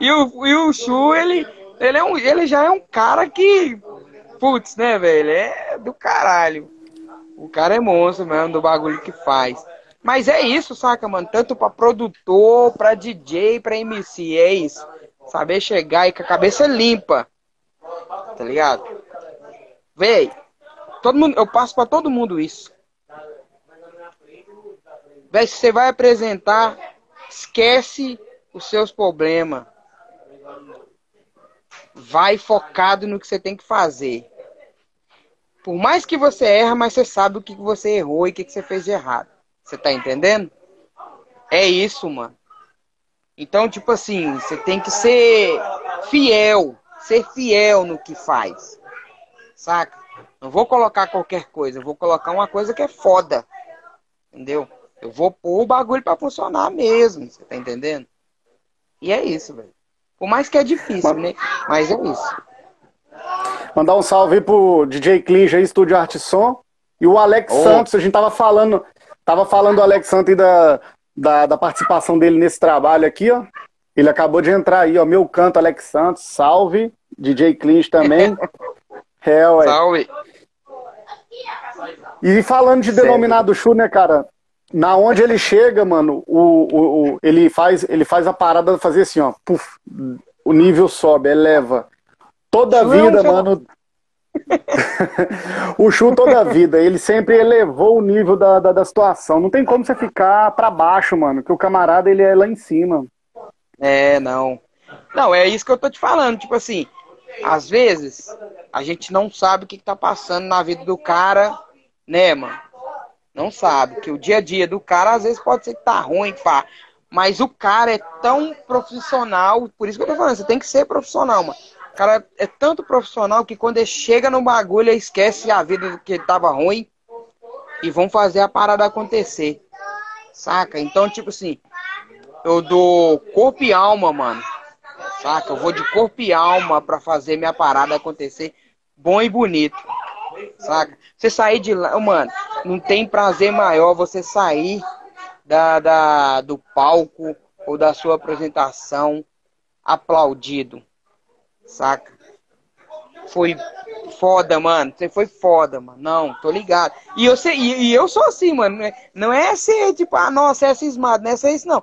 E o, e o Chu, ele, ele, é um, ele já é um cara que. Putz, né, velho? É do caralho. O cara é monstro mesmo do bagulho que faz. Mas é isso, saca, mano? Tanto pra produtor, pra DJ, pra MC. É isso. Saber chegar e com a cabeça limpa. Tá ligado? Véi, todo mundo, eu passo pra todo mundo isso. Você vai apresentar, esquece os seus problemas. Vai focado no que você tem que fazer. Por mais que você erra, mas você sabe o que você errou e o que você fez de errado. Você tá entendendo? É isso, mano. Então, tipo assim, você tem que ser fiel. Ser fiel no que faz. Saca? Não vou colocar qualquer coisa. Vou colocar uma coisa que é foda. Entendeu? Eu vou pôr o bagulho pra funcionar mesmo. Você tá entendendo? E é isso, velho. Por mais que é difícil, né? Mas é isso. Mandar um salve aí pro DJ Clinge aí, Estúdio Arte Som. E o Alex oh. Santos, a gente tava falando, tava falando do Alex Santos e da, da, da, participação dele nesse trabalho aqui, ó. Ele acabou de entrar aí, ó. Meu canto, Alex Santos, salve. DJ Clinge também. é, ué. Salve. E falando de denominado Chu, né, cara? Na onde ele chega, mano, o, o, o, ele, faz, ele faz a parada fazer assim, ó. Puf, o nível sobe, eleva. Toda a vida, mano. o Chu toda a vida, ele sempre elevou o nível da, da, da situação. Não tem como você ficar para baixo, mano, que o camarada ele é lá em cima. É, não. Não, é isso que eu tô te falando. Tipo assim, às vezes a gente não sabe o que, que tá passando na vida do cara, né, mano? Não sabe. Que o dia a dia do cara, às vezes, pode ser que tá ruim, pá. Mas o cara é tão profissional, por isso que eu tô falando, você tem que ser profissional, mano. O cara é tanto profissional que quando ele chega no bagulho, ele esquece a vida que ele tava ruim e vão fazer a parada acontecer. Saca? Então, tipo assim, eu dou corpo e alma, mano. Saca? Eu vou de corpo e alma pra fazer minha parada acontecer bom e bonito. Saca? Você sair de lá, mano, não tem prazer maior você sair da, da, do palco ou da sua apresentação aplaudido. Saca? Foi foda, mano. Você foi foda, mano. Não, tô ligado. E eu, sei, e, eu sou assim, mano. Não é ser tipo, ah, nossa, é cismado, não é ser isso, não.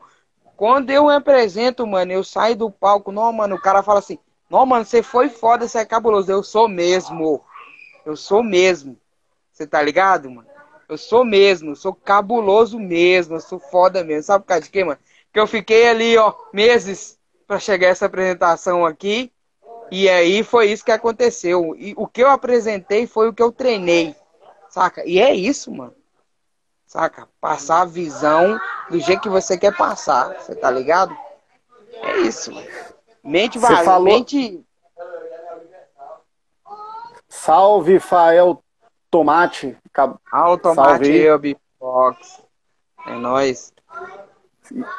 Quando eu me apresento, mano, eu saio do palco, não, mano, o cara fala assim, não, mano, você foi foda, você é cabuloso. Eu sou mesmo. Eu sou mesmo. Você tá ligado, mano? Eu sou mesmo, eu sou cabuloso mesmo, eu sou foda mesmo. Sabe por causa de quê, mano? Que eu fiquei ali, ó, meses para chegar essa apresentação aqui. E aí foi isso que aconteceu. E o que eu apresentei foi o que eu treinei. Saca? E é isso, mano. Saca? Passar a visão do jeito que você quer passar. Você tá ligado? É isso, mano. Mente vai, falou... mente. Salve, Fael Tomate. Ah, o Tomate, eu, Fox. É nóis.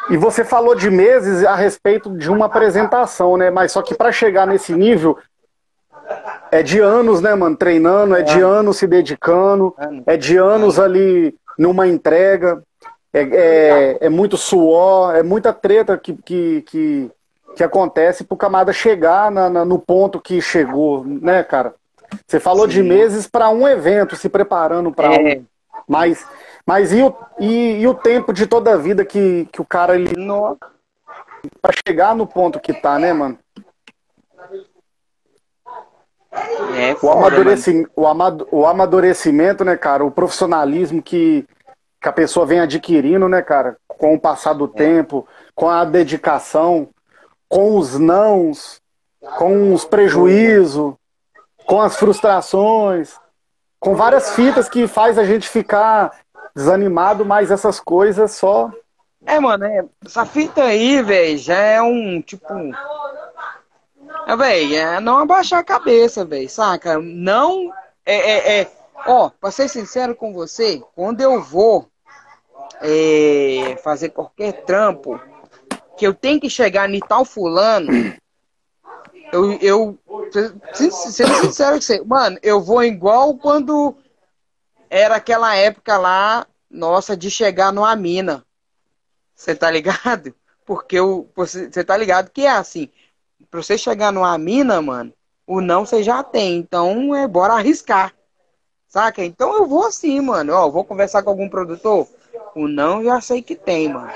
E você falou de meses a respeito de uma apresentação, né? Mas só que para chegar nesse nível é de anos, né, mano? Treinando, é de é. anos se dedicando, é de anos ali numa entrega, é, é, é muito suor, é muita treta que, que, que, que acontece pro camada chegar na, na, no ponto que chegou, né, cara? Você falou Sim. de meses para um evento, se preparando para é. um. Mas, mas e, o, e, e, o tempo de toda a vida que, que o cara ele. Pra chegar no ponto que tá, né, mano? É, o, amadurecimento, o, amad, o amadurecimento, né, cara? O profissionalismo que, que a pessoa vem adquirindo, né, cara? Com o passar do é. tempo, com a dedicação, com os nãos, com os prejuízos, com as frustrações, com várias fitas que faz a gente ficar desanimado, mas essas coisas só. É, mano, é, essa fita aí, velho, já é um tipo. É, é não abaixar a cabeça, velho, saca? Não. É, é, é. Ó, pra ser sincero com você, quando eu vou é, fazer qualquer trampo, que eu tenho que chegar em tal fulano, eu, eu sendo sincero com você, mano, eu vou igual quando era aquela época lá, nossa, de chegar numa mina. Você tá ligado? Porque o, você tá ligado que é assim, pra você chegar numa mina, mano, o não você já tem. Então é bora arriscar. Saca? Então eu vou assim, mano. Ó, vou conversar com algum produtor. O não já sei que tem, mano.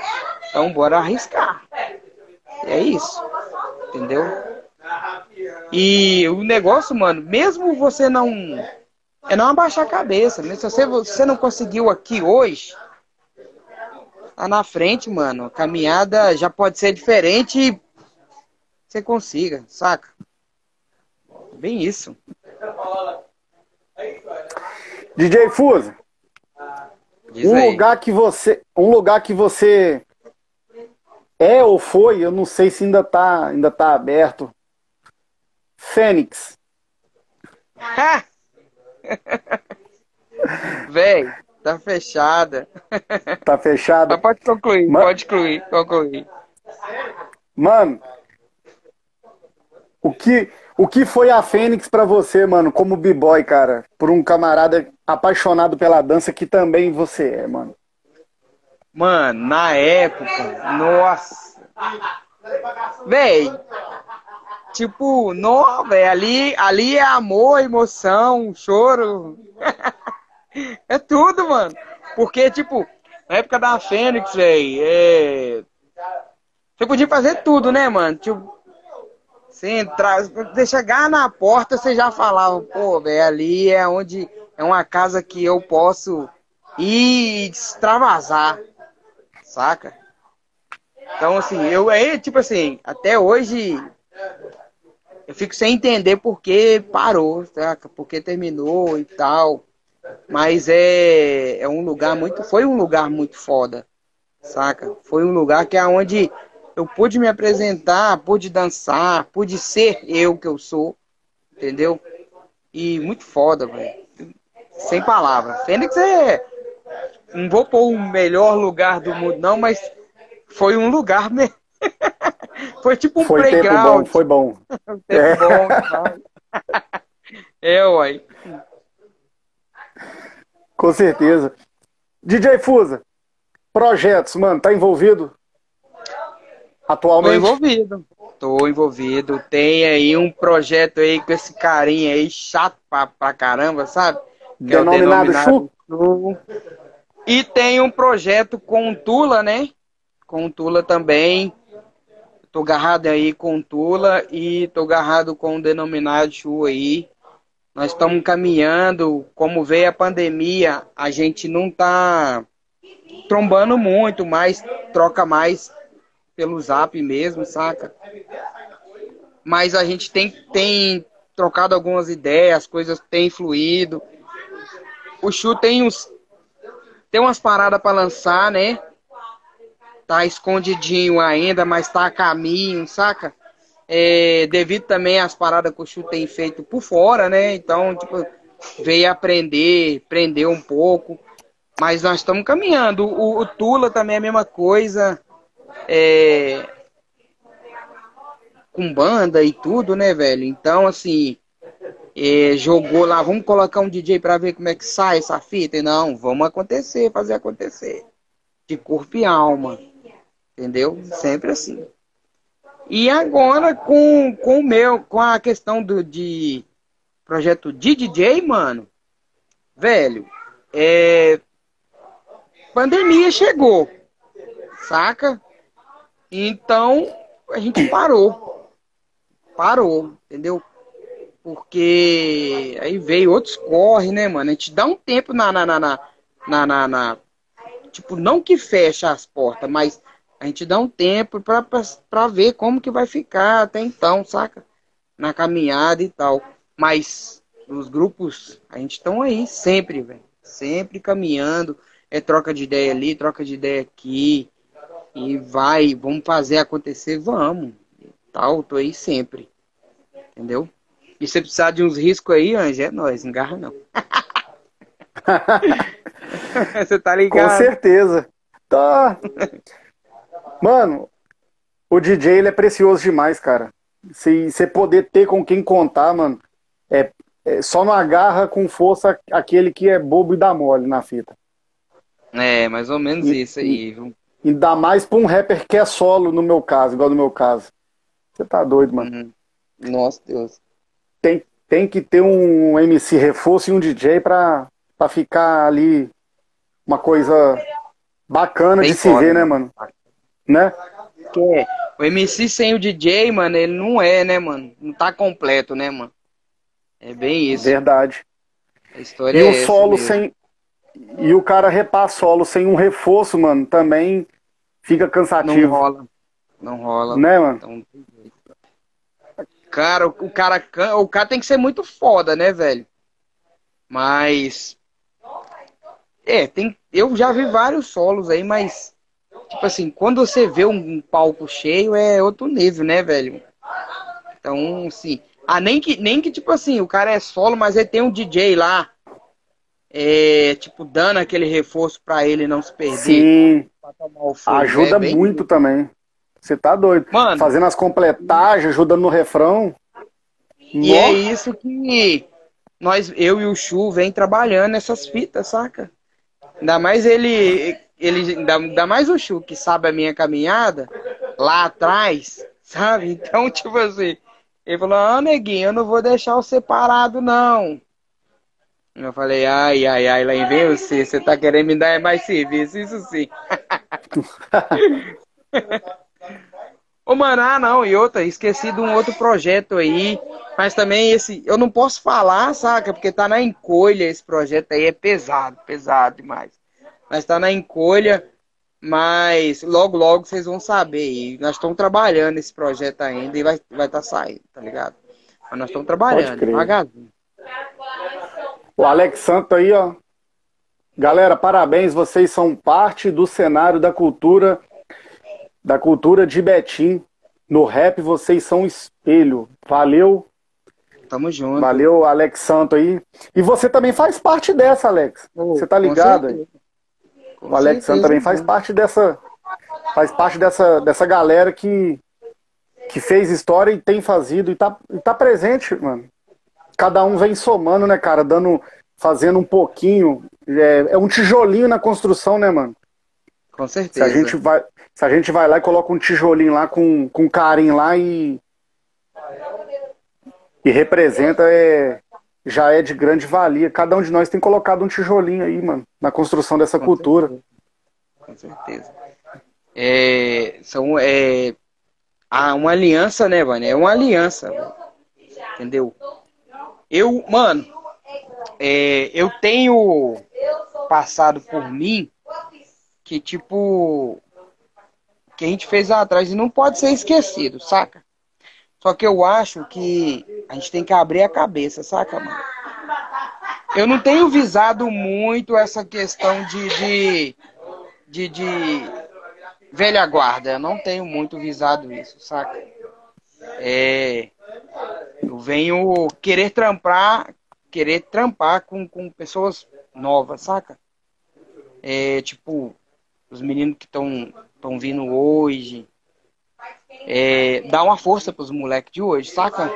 Então bora arriscar. É isso. Entendeu? E o negócio, mano, mesmo você não. É não abaixar a cabeça. Né? Se você, você não conseguiu aqui hoje, tá na frente, mano. A caminhada já pode ser diferente e você consiga, saca? Bem isso. DJ Fuso. um lugar que você, um lugar que você é ou foi, eu não sei se ainda tá, ainda tá aberto. Fênix. Véi, tá fechada. Tá fechada? Mas pode concluir, Man... pode concluir, concluir. Mano, O que, o que foi a Fênix para você, mano, como b-boy, cara? Por um camarada apaixonado pela dança que também você é, mano. Mano, na época, nossa. Véi, tipo, não, velho, ali, ali é amor, emoção, choro. é tudo, mano. Porque, tipo, na época da Fênix, velho, é... você podia fazer tudo, né, mano? Tipo, você entrar, você chegar na porta, você já falava, pô, velho, ali é onde é uma casa que eu posso ir extravasar, saca? Então, assim, eu é tipo assim, até hoje eu fico sem entender por que parou, saca? Por que terminou e tal. Mas é, é um lugar muito. Foi um lugar muito foda, saca? Foi um lugar que é onde eu pude me apresentar, pude dançar, pude ser eu que eu sou, entendeu? E muito foda, velho. Sem palavras. Fênix é. Não vou pôr o melhor lugar do mundo, não, mas foi um lugar mesmo. Foi tipo um foi playground. Tempo bom, foi bom. tempo é. bom. é, uai. Com certeza. DJ Fusa, projetos, mano, tá envolvido? Atualmente? Tô envolvido. Tô envolvido. Tem aí um projeto aí com esse carinha aí, chato pra, pra caramba, sabe? Que denominado, é denominado Chu? E tem um projeto com o Tula, né? Com o Tula também. Tô agarrado aí com Tula e tô agarrado com o denominado Chu aí. Nós estamos caminhando, como veio a pandemia, a gente não tá trombando muito, mas troca mais pelo zap mesmo, saca? Mas a gente tem, tem trocado algumas ideias, as coisas têm fluído. O Chu tem uns tem umas paradas para lançar, né? Tá escondidinho ainda, mas tá a caminho, saca? É, devido também às paradas que o Chu tem feito por fora, né? Então, tipo, veio aprender, aprender um pouco. Mas nós estamos caminhando. O, o, Tula também é a mesma coisa. É, com banda e tudo, né, velho? Então, assim, é, jogou lá, vamos colocar um DJ para ver como é que sai essa fita. E não, vamos acontecer, fazer acontecer. De corpo e alma. Entendeu? Sempre assim. E agora com, com o meu, com a questão do de projeto de DJ, mano, velho, é, pandemia chegou, saca? Então a gente parou, parou, entendeu? Porque aí veio outros corre, né, mano? A gente dá um tempo na, na, na, na, na, na, na tipo, não que fecha as portas, mas a gente dá um tempo para ver como que vai ficar até então, saca? Na caminhada e tal. Mas os grupos, a gente estão aí sempre, velho. Sempre caminhando. É troca de ideia ali, troca de ideia aqui. E vai, vamos fazer acontecer, vamos. Tal, tô aí sempre. Entendeu? E se precisar de uns riscos aí, Anjo, é nóis, engarra não. Você tá ligado? Com certeza. Tá. Mano, o DJ ele é precioso demais, cara. Se você poder ter com quem contar, mano, é, é, só não agarra com força aquele que é bobo e dá mole na fita. É, mais ou menos e, isso aí, viu? Ainda mais pra um rapper que é solo, no meu caso, igual no meu caso. Você tá doido, mano. Uhum. Nossa, Deus. Tem, tem que ter um MC reforço e um DJ pra, pra ficar ali uma coisa bacana Bem de se ver, né, né, mano? Né? Que o MC sem o DJ, mano, ele não é, né, mano? Não tá completo, né, mano? É bem isso. Verdade. A história e é o solo mesmo. sem e o cara repar solo sem um reforço, mano, também fica cansativo. Não rola. Não rola. Né, mano? Então, cara, o cara, o cara tem que ser muito foda, né, velho? Mas é, tem, eu já vi vários solos aí, mas tipo assim, quando você vê um palco cheio é outro nível, né, velho? Então, assim, ah, nem que, nem que tipo assim, o cara é solo, mas ele tem um DJ lá, é, tipo, dando aquele reforço para ele não se perder. Sim, fogo, ajuda é muito também. Você tá doido. Mano, Fazendo as completagens, ajudando no refrão. E é isso que nós, eu e o Chu, vem trabalhando nessas fitas, saca? Ainda mais ele, ele ainda, mais o Chu, que sabe a minha caminhada lá atrás, sabe? Então, tipo assim, ele falou, ah, neguinho, eu não vou deixar você parado, não. Eu falei, ai, ai, ai, lá vem você, você tá querendo me dar mais serviço, isso sim. Ô, mano, ah, não, e outra, esqueci de um outro projeto aí, mas também esse, eu não posso falar, saca, porque tá na encolha esse projeto aí, é pesado, pesado demais. Mas tá na encolha, mas logo, logo vocês vão saber, e nós estamos trabalhando esse projeto ainda e vai estar vai tá saindo, tá ligado? Mas nós estamos trabalhando, devagarzinho. O Alex Santo aí, ó. Galera, parabéns, vocês são parte do cenário da cultura da cultura de Betim. No rap, vocês são espelho. Valeu. Tamo junto. Valeu, Alex Santo aí. E você também faz parte dessa, Alex. Oh, você tá ligado? O Alex Santo também faz parte dessa faz parte dessa, dessa galera que que fez história e tem fazido e tá, e tá presente, mano. Cada um vem somando, né, cara? Dando, fazendo um pouquinho. É, é um tijolinho na construção, né, mano? Com certeza. Se a gente vai, se a gente vai lá e coloca um tijolinho lá com, com carinho lá e. E representa, é, já é de grande valia. Cada um de nós tem colocado um tijolinho aí, mano, na construção dessa com cultura. Certeza. Com certeza. É, são, é, há uma aliança, né, mano? É uma aliança. Entendeu? Eu, mano, é, eu tenho passado por mim que, tipo, que a gente fez lá atrás e não pode ser esquecido, saca? Só que eu acho que a gente tem que abrir a cabeça, saca, mano? Eu não tenho visado muito essa questão de, de, de, de velha guarda. Eu não tenho muito visado isso, saca? É, eu venho querer trampar, querer trampar com, com pessoas novas, saca? É, tipo, os meninos que estão vindo hoje. É, dá uma força pros moleques de hoje, saca?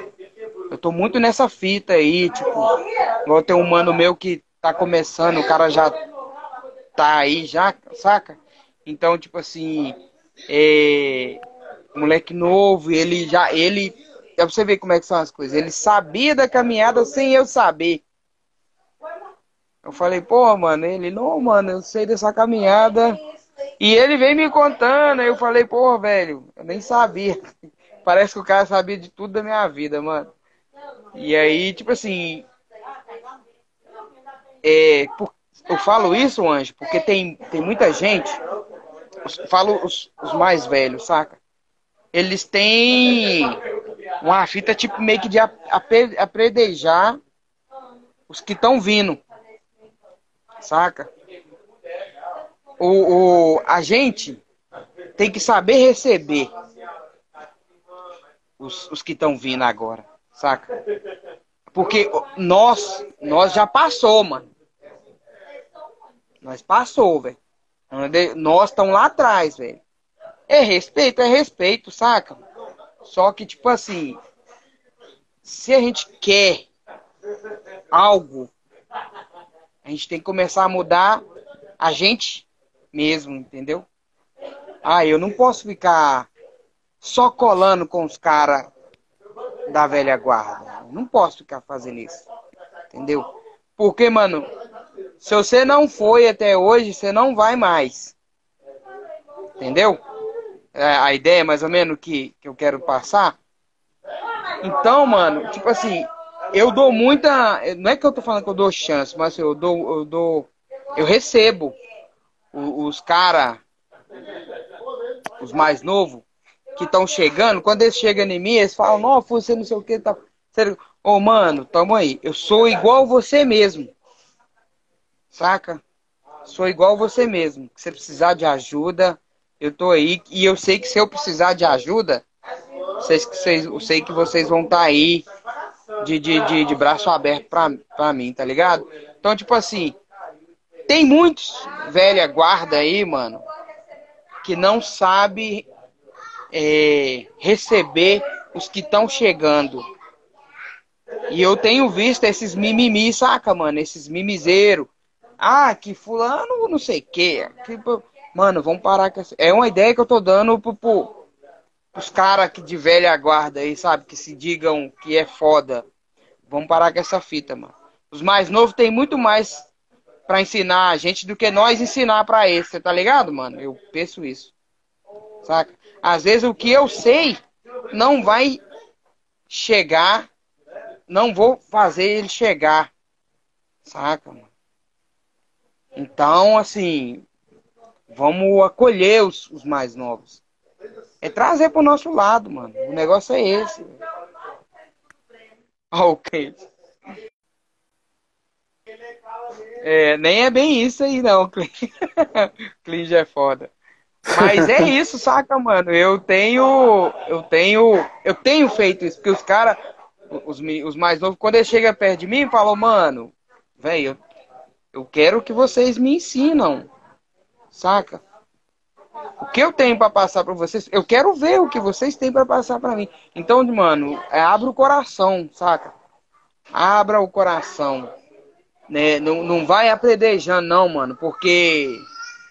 Eu tô muito nessa fita aí, tipo, igual tem um mano meu que tá começando, o cara já tá aí, já, saca? Então, tipo assim, é, moleque novo, ele já, ele, é pra você ver como é que são as coisas, ele sabia da caminhada sem eu saber. Eu falei, pô, mano, ele, não, mano, eu sei dessa caminhada e ele veio me contando, aí eu falei, pô, velho, eu nem sabia. Parece que o cara sabia de tudo da minha vida, mano. E aí, tipo assim. É, por, eu falo isso, Anjo, porque tem, tem muita gente. Falo os, os mais velhos, saca? Eles têm uma fita tipo meio que de apredejar os que estão vindo. Saca? O, o, a gente tem que saber receber os, os que estão vindo agora, saca? Porque nós, nós já passou, mano. Nós passou, velho. Nós estamos lá atrás, velho. É respeito, é respeito, saca? Só que, tipo assim, se a gente quer algo, a gente tem que começar a mudar a gente mesmo, entendeu? Ah, eu não posso ficar só colando com os caras da velha guarda. Não posso ficar fazendo isso. Entendeu? Porque, mano, se você não foi até hoje, você não vai mais. Entendeu? É, a ideia, mais ou menos, que, que eu quero passar. Então, mano, tipo assim, eu dou muita. Não é que eu tô falando que eu dou chance, mas eu dou. Eu, dou, eu recebo os cara, os mais novos, que estão chegando, quando eles chegam em mim, eles falam, não, você não sei o que, tá. Ô, oh, mano, toma aí. Eu sou igual você mesmo. Saca? Sou igual você mesmo. Se você precisar de ajuda, eu tô aí. E eu sei que se eu precisar de ajuda, vocês, vocês, eu sei que vocês vão estar tá aí de, de, de, de braço aberto pra, pra mim, tá ligado? Então, tipo assim, tem muitos velha guarda aí, mano, que não sabe é, receber os que estão chegando. E eu tenho visto esses mimimi, saca, mano? Esses mimizeiros. Ah, que fulano não sei o quê. Que, mano, vamos parar com essa. É uma ideia que eu tô dando pro, pro, pros caras de velha guarda aí, sabe? Que se digam que é foda. Vamos parar com essa fita, mano. Os mais novos tem muito mais para ensinar a gente do que nós ensinar para eles, você tá ligado, mano? Eu penso isso. Saca? Às vezes o que eu sei não vai chegar, não vou fazer ele chegar. Saca, mano? Então, assim, vamos acolher os, os mais novos. É trazer pro nosso lado, mano. O negócio é esse. Ok. É, nem é bem isso aí, não. Clinge é foda. Mas é isso, saca, mano? Eu tenho. Eu tenho. Eu tenho feito isso, porque os caras, os, os mais novos, quando eles chegam perto de mim, falam, mano, velho, eu, eu quero que vocês me ensinam. Saca? O que eu tenho para passar para vocês, eu quero ver o que vocês têm para passar para mim. Então, mano, é, abra o coração, saca? Abra o coração. Né? Não, não vai apredejando, não, mano, porque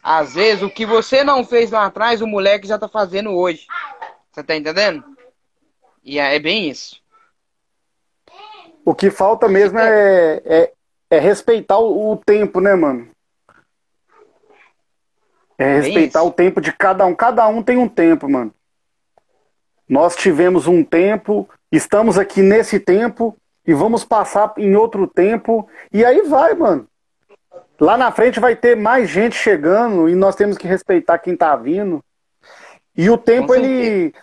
às vezes o que você não fez lá atrás, o moleque já tá fazendo hoje. Você tá entendendo? E é, é bem isso. O que falta mesmo é, é, é respeitar o, o, tempo, né, mano? É respeitar o tempo de cada um. Cada um tem um tempo, mano. Nós tivemos um tempo, estamos aqui nesse tempo, e vamos passar em outro tempo. E aí vai, mano. Lá na frente vai ter mais gente chegando e nós temos que respeitar quem tá vindo. E o tempo, ele,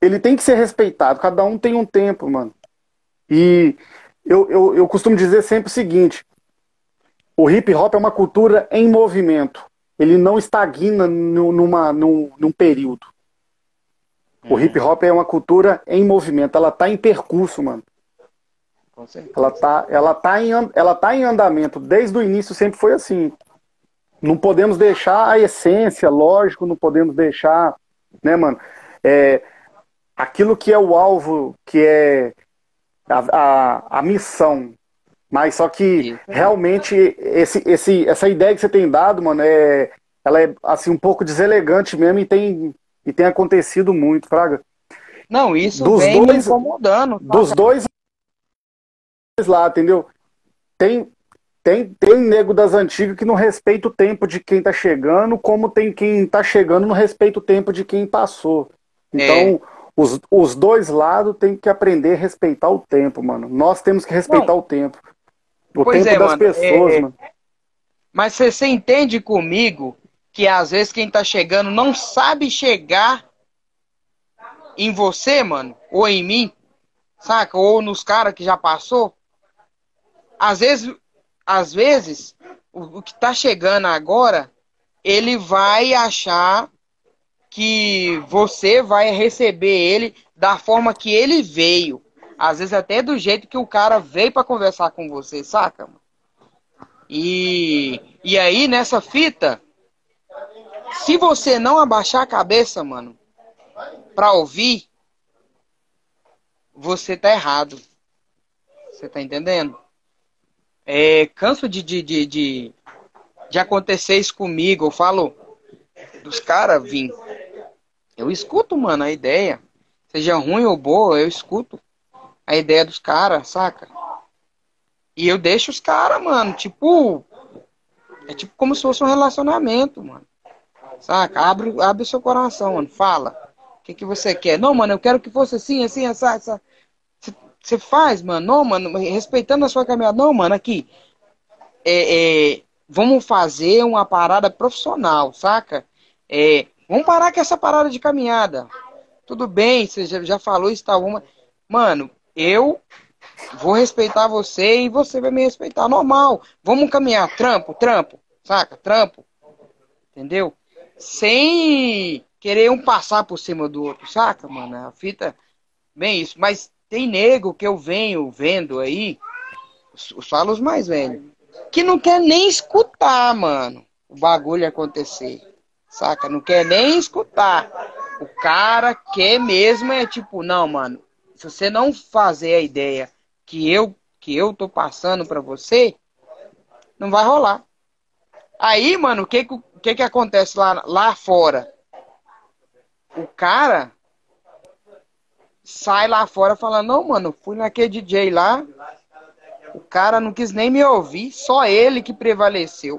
ele tem que ser respeitado. Cada um tem um tempo, mano. E eu, eu, eu costumo dizer sempre o seguinte: o hip hop é uma cultura em movimento. Ele não estagna numa, num, num período. O hip hop é uma cultura em movimento. Ela tá em percurso, mano. Ela tá, ela, tá em, ela tá em andamento. Desde o início sempre foi assim. Não podemos deixar a essência, lógico, não podemos deixar, né, mano? É, aquilo que é o alvo, que é a, a, a missão. Mas só que realmente esse, esse, essa ideia que você tem dado, mano, é, ela é assim um pouco deselegante mesmo e tem, e tem acontecido muito, Fraga. Não, isso dos vem dois, me incomodando. Tá? Dos dois lá, entendeu? Tem, tem, tem nego das antigas que não respeita o tempo de quem tá chegando, como tem quem tá chegando não respeita o tempo de quem passou. Então, é. os, os dois lados têm que aprender a respeitar o tempo, mano. Nós temos que respeitar não. o tempo. O pois tempo é, das mano. pessoas, é, mano. Mas você entende comigo que às vezes quem tá chegando não sabe chegar em você, mano, ou em mim, saca? Ou nos caras que já passou às vezes, às vezes o, o que está chegando agora, ele vai achar que você vai receber ele da forma que ele veio. Às vezes até do jeito que o cara veio para conversar com você, saca? E, e aí, nessa fita, se você não abaixar a cabeça, mano, pra ouvir, você tá errado. Você tá entendendo? É, canso de, de, de, de, de acontecer isso comigo. Eu falo dos caras vir. Eu escuto, mano, a ideia. Seja ruim ou boa, eu escuto a ideia dos caras, saca? E eu deixo os caras, mano, tipo. É tipo como se fosse um relacionamento, mano. Saca? Abre, abre seu coração, mano. Fala. O que, que você quer? Não, mano, eu quero que fosse assim, assim, essa, essa. Você faz, mano. Não, mano, respeitando a sua caminhada. Não, mano, aqui. É, é, vamos fazer uma parada profissional, saca? É, vamos parar com essa parada de caminhada. Tudo bem, você já, já falou isso, tá? Uma... Mano, eu vou respeitar você e você vai me respeitar. Normal. Vamos caminhar. Trampo, trampo. Saca? Trampo. Entendeu? Sem querer um passar por cima do outro, saca, mano? A fita. Bem isso. Mas tem nego que eu venho vendo aí, os falos mais velhos, que não quer nem escutar, mano, o bagulho acontecer. Saca? Não quer nem escutar. O cara quer mesmo é tipo, não, mano, se você não fazer a ideia que eu que eu tô passando para você, não vai rolar. Aí, mano, o que que, que acontece lá, lá fora? O cara sai lá fora falando, não, mano, fui naquele DJ lá, o cara não quis nem me ouvir, só ele que prevaleceu.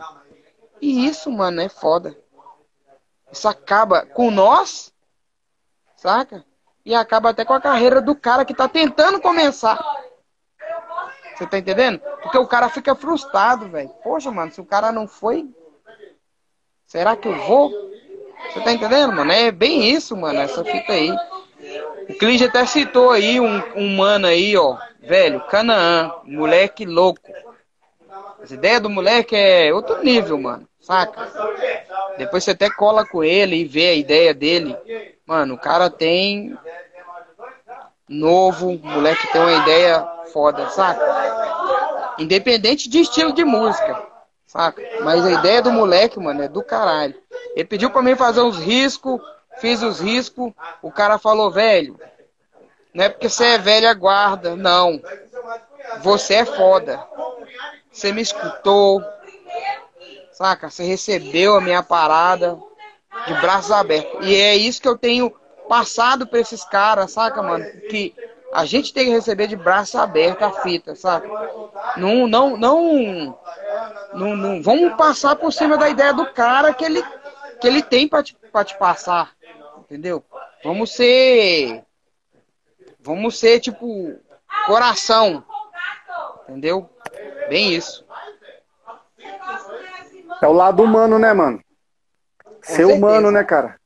E isso, mano, é foda. Isso acaba com nós, saca? E acaba até com a carreira do cara que tá tentando começar. Você tá entendendo? Porque o cara fica frustrado, velho. Poxa, mano, se o cara não foi, será que eu vou? Você tá entendendo, mano? É bem isso, mano, essa fita aí. O Clige até citou aí um, um mano aí, ó, velho, Canaã, moleque louco. As ideias do moleque é outro nível, mano, saca? Depois você até cola com ele e vê a ideia dele. Mano, o cara tem novo, o moleque tem uma ideia foda, saca? Independente de estilo de música, saca? Mas a ideia do moleque, mano, é do caralho. Ele pediu pra mim fazer uns riscos, fiz os riscos, o cara falou, velho, não é porque você é velha guarda, não. Você é foda. Você me escutou, saca? Você recebeu a minha parada de braços abertos. E é isso que eu tenho passado pra esses caras, saca, mano? Que a gente tem que receber de braço aberto a fita, sabe? Não, não, não, não, não, vamos passar por cima da ideia do cara que ele, que ele tem para te, pra te passar, entendeu? Vamos ser, vamos ser tipo coração, entendeu? Bem isso. É o lado humano, né, mano? Ser humano, né, cara?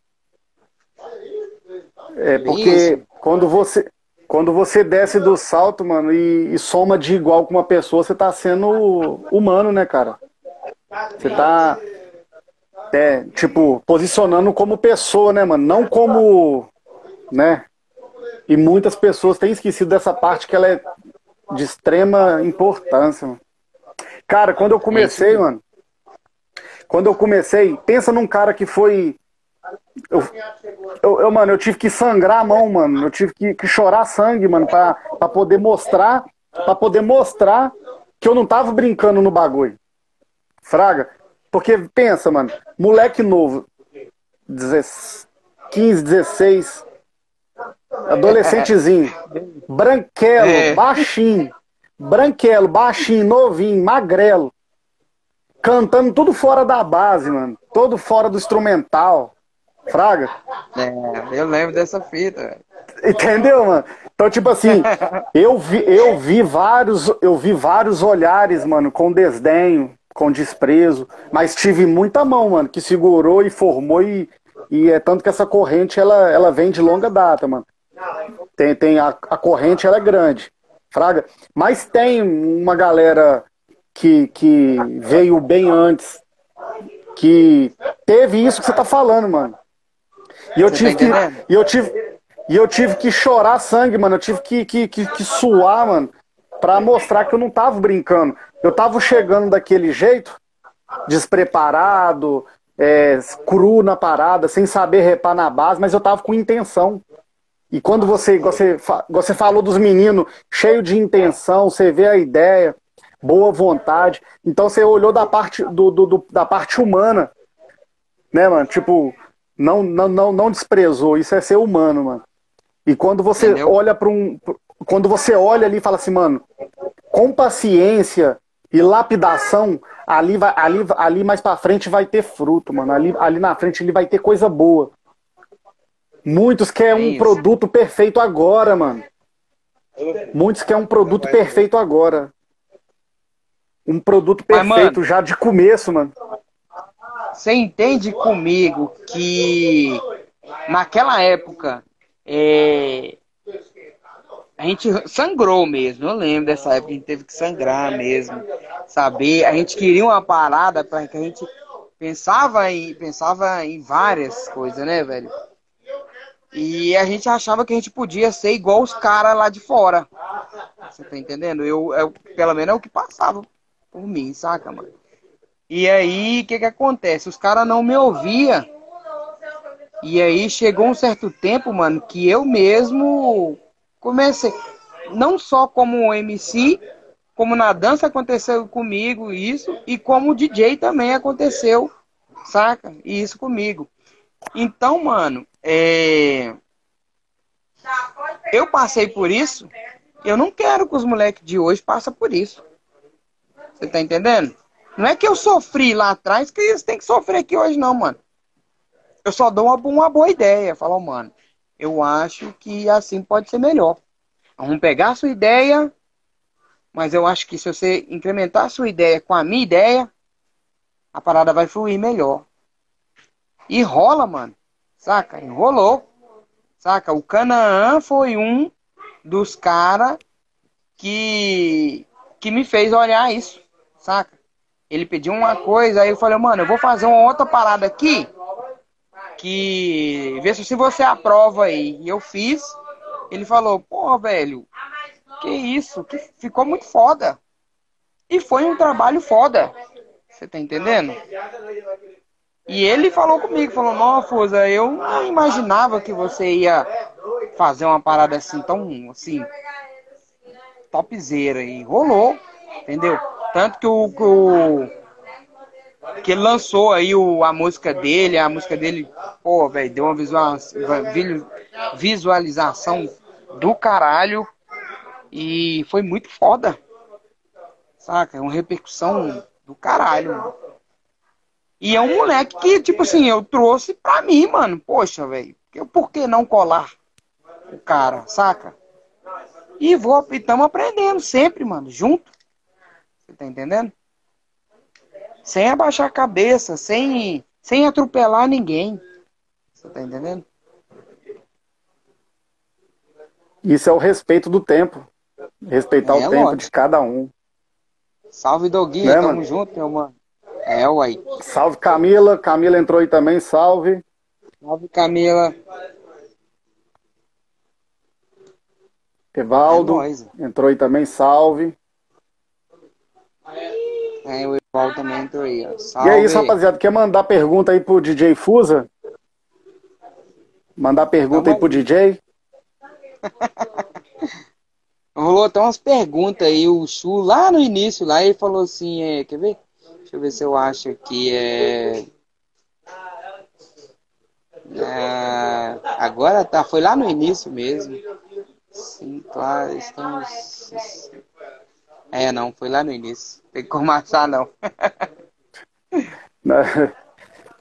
É porque quando você quando você desce do salto, mano, e, e, soma de igual com uma pessoa, você tá sendo humano, né, cara? Você tá, é, tipo, posicionando como pessoa, né, mano? Não como, né? E muitas pessoas têm esquecido dessa parte que ela é de extrema importância, mano. Cara, quando eu comecei, mano, quando eu comecei, pensa num cara que foi eu, eu, eu, mano, eu tive que sangrar a mão, mano. Eu tive que, que chorar sangue, mano, pra, pra poder mostrar, pra poder mostrar que eu não tava brincando no bagulho. Fraga. Porque pensa, mano, moleque novo, 15, 16, adolescentezinho, branquelo, é. baixinho, branquelo, baixinho, novinho, magrelo, cantando tudo fora da base, mano, todo fora do instrumental. Fraga? É, eu lembro dessa fita. Entendeu, mano? Então, tipo assim, eu vi, eu vi vários, eu vi vários olhares, mano, com desdenho, com desprezo, mas tive muita mão, mano, que segurou e formou e, e é tanto que essa corrente ela, ela vem de longa data, mano. Tem, tem a, a corrente ela é grande, fraga. Mas tem uma galera que, que veio bem antes, que teve isso que você tá falando, mano. E eu tive tá que. E eu tive, e eu tive que chorar sangue, mano. Eu tive que, que, que, que suar, mano, pra mostrar que eu não tava brincando. Eu tava chegando daquele jeito, despreparado, é, cru na parada, sem saber repar na base, mas eu tava com intenção. E quando você, você, você falou dos meninos cheio de intenção, você vê a ideia, boa vontade. Então você olhou da parte, do, do, do da parte humana, né, mano? Tipo, não, não, não, não desprezou. Isso é ser humano, mano. E quando você Entendeu? olha para um. Quando você olha ali e fala assim, mano, com paciência e lapidação, ali, vai, ali, ali mais para frente vai ter fruto, mano. Ali, ali na frente ele vai ter coisa boa. Muitos querem um produto perfeito agora, mano. Muitos querem um produto perfeito agora. Um produto perfeito Mas, mano, já de começo, mano. Você entende comigo que naquela época é, a gente sangrou mesmo. Eu lembro dessa época, a gente teve que sangrar mesmo, saber. A gente queria uma parada para que a gente pensava em, pensava em várias coisas, né, velho? E a gente achava que a gente podia ser igual os caras lá de fora. Você tá entendendo? Eu, eu, pelo menos é o que passava por mim, saca, mano? E aí, o que que acontece? Os caras não me ouviam. E aí chegou um certo tempo, mano, que eu mesmo comecei. não só como MC, como na dança aconteceu comigo isso, e como DJ também aconteceu, saca? E isso comigo. Então, mano, é... eu passei por isso, eu não quero que os moleques de hoje passem por isso. Você tá entendendo? Não é que eu sofri lá atrás que eles têm que sofrer aqui hoje, não, mano. Eu só dou uma, boa ideia. Falo, mano, eu acho que assim pode ser melhor. Vamos pegar a sua ideia, mas eu acho que se você incrementar a sua ideia com a minha ideia, a parada vai fluir melhor. E rola, mano. Saca? Enrolou. Saca? O Canaã foi um dos caras que, que me fez olhar isso. Saca? Ele pediu uma coisa, aí eu falei, mano, eu vou fazer uma outra parada aqui que vê se você aprova aí. E eu fiz. Ele falou, pô, velho, que isso, que ficou muito foda. E foi um trabalho foda. Você tá entendendo? E ele falou comigo, falou, não, Fusa, eu não imaginava que você ia fazer uma parada assim, tão assim, topzera. E rolou, entendeu? Tanto que o, o que lançou aí o, a música dele, a música dele, pô, velho, deu uma visual, visualização do caralho e foi muito foda. Saca? É uma repercussão do caralho. Mano. E é um moleque que, tipo assim, eu trouxe pra mim, mano. Poxa, velho, por que não colar o cara, saca? E vou, e tamo aprendendo sempre, mano, junto. Você tá entendendo? Sem abaixar a cabeça, sem, sem atropelar ninguém. Você tá entendendo? Isso é o respeito do tempo. Respeitar é, o tempo lógico. de cada um. Salve Doguinho, né, tamo mano? junto, meu mano. É, uai. Salve Camila, Camila entrou aí também, salve. Salve Camila. Evaldo é entrou aí também, salve. É, o Ó. Salve. E é isso, rapaziada. Quer mandar pergunta aí pro DJ Fusa? Mandar pergunta tá aí pro DJ? Rolou até umas perguntas aí, o Chu, lá no início, lá ele falou assim, é, quer ver? Deixa eu ver se eu acho aqui, é... é... Agora tá, foi lá no início mesmo. Sim, claro, estamos... É, não, foi lá no início. Tem que começar, não. na,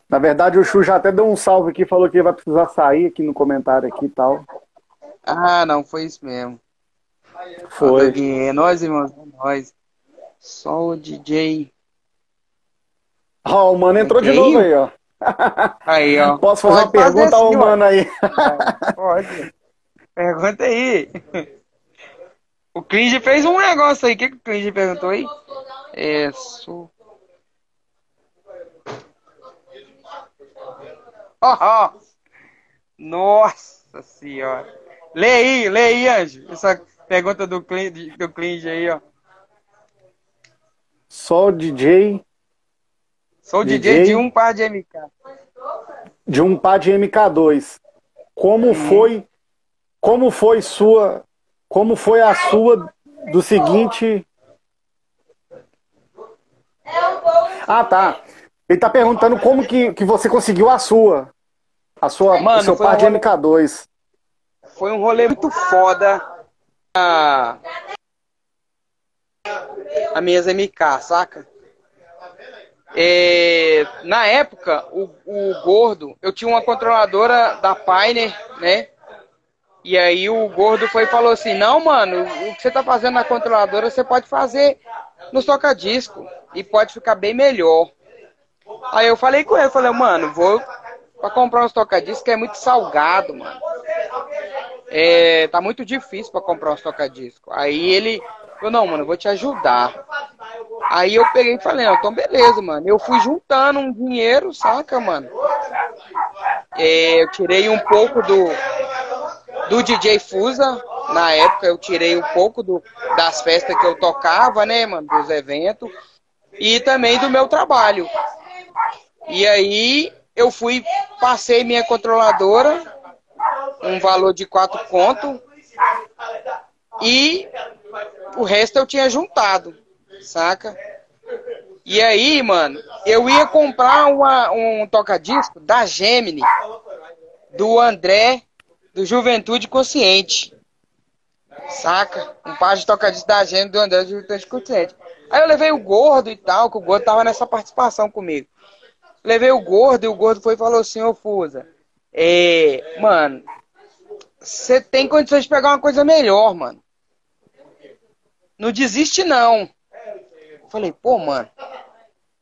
na verdade, o Chu já até deu um salve aqui, falou que vai precisar sair aqui no comentário aqui e tal. Ah, não, foi isso mesmo. Foi. É nós, irmãos, é nós. Só o DJ. Ó, oh, o mano entrou de novo aí, ó. Aí, ó. Posso fazer uma pergunta ao assim, mano aí? Pode. Pergunta aí. O Cringe fez um negócio aí. O que, que o Cringe perguntou aí? É, sou... Oh, oh. Nossa senhora. Lê aí, lê aí, Anjo. Essa pergunta do Cringe, do aí, ó. Sou DJ. Sou DJ, DJ de um par de MK. De um par de MK2. Como hum. foi como foi sua como foi a sua do seguinte. Ah, tá. Ele tá perguntando como que, que você conseguiu a sua. A sua, Mano, o seu par um de MK2. Foi um rolê muito foda. A, a minhas MK, saca? É, na época, o, o gordo, eu tinha uma controladora da Pioneer, né? E aí o gordo foi e falou assim: Não, mano, o que você tá fazendo na controladora você pode fazer no toca-disco e pode ficar bem melhor. Aí eu falei com ele: falei, Mano, vou pra comprar uns toca-discos que é muito salgado, mano. É, tá muito difícil pra comprar uns toca-disco. Aí ele falou: Não, mano, eu vou te ajudar. Aí eu peguei e falei: então beleza, mano. Eu fui juntando um dinheiro, saca, mano? É, eu tirei um pouco do do DJ Fusa. Na época eu tirei um pouco do, das festas que eu tocava, né, mano, dos eventos. E também do meu trabalho. E aí eu fui, passei minha controladora, um valor de quatro conto. E o resto eu tinha juntado, saca? E aí, mano, eu ia comprar uma, um toca-disco da Gemini, do André, do Juventude Consciente. Saca? Um par de toca-disco da Gemini, do André, do Juventude Consciente. Aí eu levei o gordo e tal, que o gordo tava nessa participação comigo. Levei o gordo e o gordo foi e falou assim, ô Fusa, é, mano, você tem condições de pegar uma coisa melhor, mano. Não desiste não. Falei, pô, mano.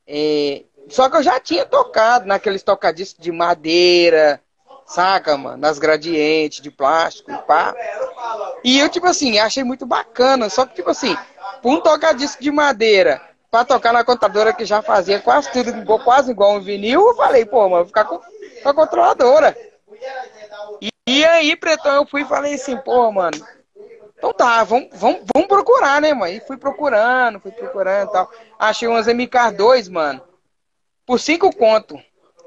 É... Só que eu já tinha tocado naqueles tocadiscos de madeira, saca, mano? Nas gradientes de plástico e pá. E eu, tipo assim, achei muito bacana. Só que, tipo assim, um tocadisco de madeira pra tocar na contadora que já fazia quase tudo, quase igual um vinil, eu falei, pô, mano, vou ficar com, com a controladora. E, e aí, Pretão, eu fui e falei assim, pô, mano, então tá, vamos, vamos, vamos procurar, né, mano? E fui procurando, fui procurando e tal. Achei umas MK2, mano, por cinco conto.